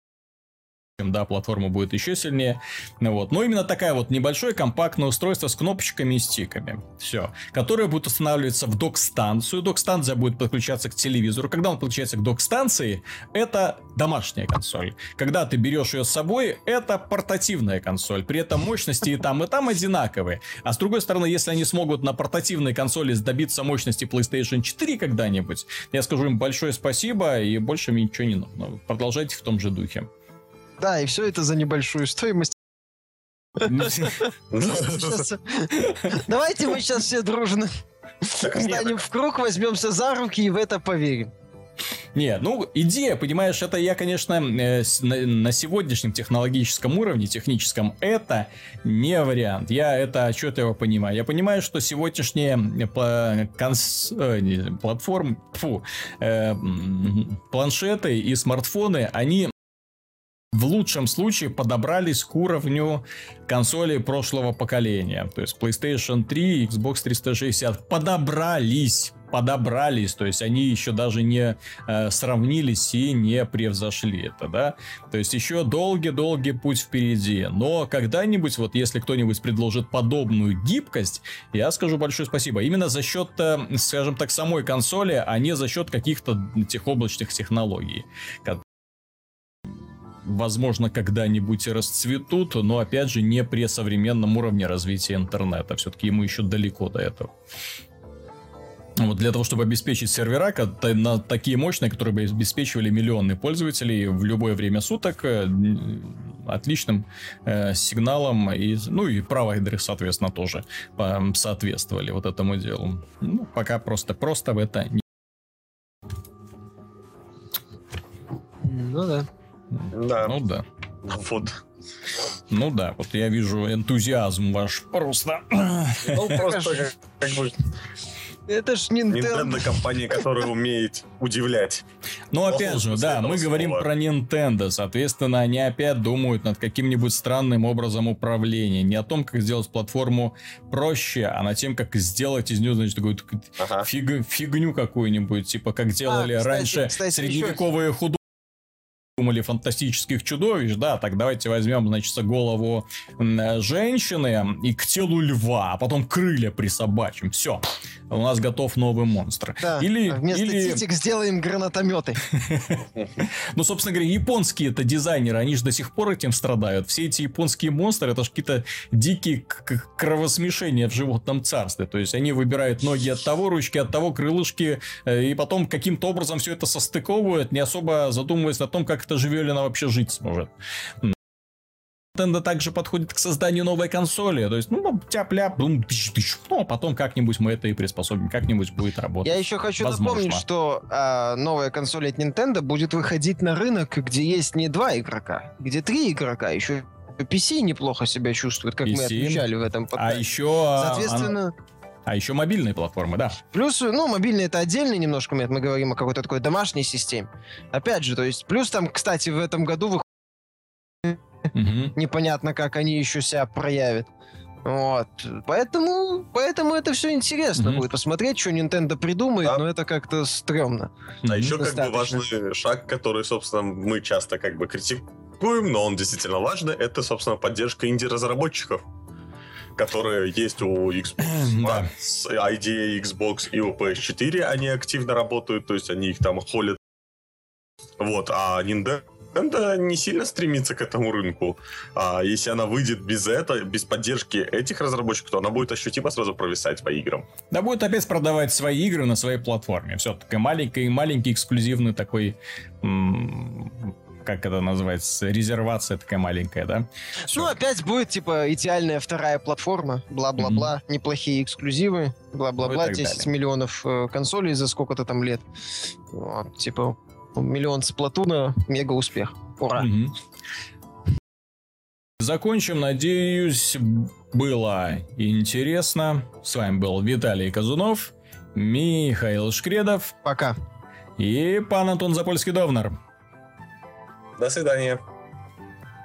[SPEAKER 1] да, платформа будет еще сильнее. Вот. Но именно такая вот небольшое компактное устройство с кнопочками и стиками. Все. Которое будет устанавливаться в док-станцию. Док-станция будет подключаться к телевизору. Когда он подключается к док-станции, это домашняя консоль. Когда ты берешь ее с собой, это портативная консоль. При этом мощности и там, и там одинаковые. А с другой стороны, если они смогут на портативной консоли добиться мощности PlayStation 4 когда-нибудь, я скажу им большое спасибо и больше мне ничего не нужно. Продолжайте в том же духе.
[SPEAKER 3] Да, и все это за небольшую стоимость. Давайте мы сейчас все дружно встанем в круг, возьмемся за руки и в это поверим.
[SPEAKER 1] Не, ну, идея, понимаешь, это я, конечно, э, на, на сегодняшнем технологическом уровне, техническом, это не вариант. Я это отчетливо понимаю. Я понимаю, что сегодняшние конс, э, платформы, фу, э, планшеты и смартфоны, они в лучшем случае подобрались к уровню консолей прошлого поколения. То есть PlayStation 3 и Xbox 360 подобрались подобрались, то есть они еще даже не э, сравнились и не превзошли это, да. То есть еще долгий-долгий путь впереди. Но когда-нибудь, вот если кто-нибудь предложит подобную гибкость, я скажу большое спасибо. Именно за счет, э, скажем так, самой консоли, а не за счет каких-то тех облачных технологий, возможно, когда-нибудь и расцветут, но, опять же, не при современном уровне развития интернета. Все-таки ему еще далеко до этого. Вот для того, чтобы обеспечить сервера на такие мощные, которые бы обеспечивали миллионы пользователей в любое время суток э, отличным э, сигналом, и, ну и провайдеры, соответственно, тоже по, соответствовали вот этому делу. Ну, пока просто, просто в это.
[SPEAKER 3] Ну да.
[SPEAKER 2] Да.
[SPEAKER 1] Ну да.
[SPEAKER 2] Вот.
[SPEAKER 1] Ну да, вот я вижу энтузиазм ваш просто.
[SPEAKER 2] Ну, просто как бы
[SPEAKER 3] это ж Nintendo.
[SPEAKER 2] Nintendo компания, которая умеет удивлять.
[SPEAKER 1] Ну, опять же, да, мы говорим про Nintendo. Соответственно, они опять думают над каким-нибудь странным образом управления. Не о том, как сделать платформу проще, а над тем, как сделать из нее, значит, такую ага. фиг, фигню какую-нибудь. Типа, как делали а, кстати, раньше кстати, средневековые еще... художники думали фантастических чудовищ, да, так давайте возьмем, значит, голову женщины и к телу льва, а потом крылья присобачим. Все, у нас готов новый монстр.
[SPEAKER 3] Да, или, вместо или... титик сделаем гранатометы.
[SPEAKER 1] Ну, собственно говоря, японские это дизайнеры, они же до сих пор этим страдают. Все эти японские монстры, это же какие-то дикие кровосмешения в животном царстве. То есть они выбирают ноги от того, ручки от того, крылышки, э, и потом каким-то образом все это состыковывают, не особо задумываясь о том, как это Живелина вообще жить сможет. Nintendo также подходит к созданию новой консоли. То есть, ну, тяп-ляп, ну, ну, потом как-нибудь мы это и приспособим, как-нибудь будет работать.
[SPEAKER 3] Я еще хочу Возможно. напомнить, что а, новая консоль от Nintendo будет выходить на рынок, где есть не два игрока, где три игрока. Еще PC неплохо себя чувствует, как PC. мы отмечали в этом
[SPEAKER 1] подкасте. А еще... А, Соответственно... Она... А еще мобильные платформы, да.
[SPEAKER 3] Плюс, ну, мобильные это отдельный немножко момент. Мы говорим о какой-то такой домашней системе. Опять же, то есть, плюс там, кстати, в этом году выходит угу. непонятно, как они еще себя проявят. Вот. Поэтому, поэтому это все интересно mm-hmm. будет посмотреть, что Nintendo придумает, да. но это как-то стрёмно.
[SPEAKER 2] А еще как бы важный шаг, который, собственно, мы часто как бы критикуем, но он действительно важный, это, собственно, поддержка инди-разработчиков которые есть у Xbox да. с ID Xbox и у PS4, они активно работают, то есть они их там холят. Вот, а Nintendo не сильно стремится к этому рынку. А если она выйдет без этого, без поддержки этих разработчиков, то она будет ощутимо сразу провисать по играм.
[SPEAKER 1] Да будет опять продавать свои игры на своей платформе. Все, такой маленький, маленький эксклюзивный такой как это называется, резервация такая маленькая, да?
[SPEAKER 3] Все. Ну, опять будет, типа, идеальная вторая платформа, бла-бла-бла, mm-hmm. неплохие эксклюзивы, бла-бла-бла, 10 далее. миллионов э, консолей за сколько-то там лет. Вот, типа, миллион с Платуна, мега успех. Ура! Mm-hmm.
[SPEAKER 1] Закончим, надеюсь, было интересно. С вами был Виталий Казунов, Михаил Шкредов.
[SPEAKER 3] Пока.
[SPEAKER 1] И пан Антон Запольский-Довнар.
[SPEAKER 2] До свидания.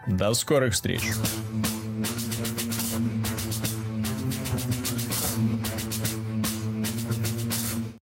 [SPEAKER 1] До скорых встреч.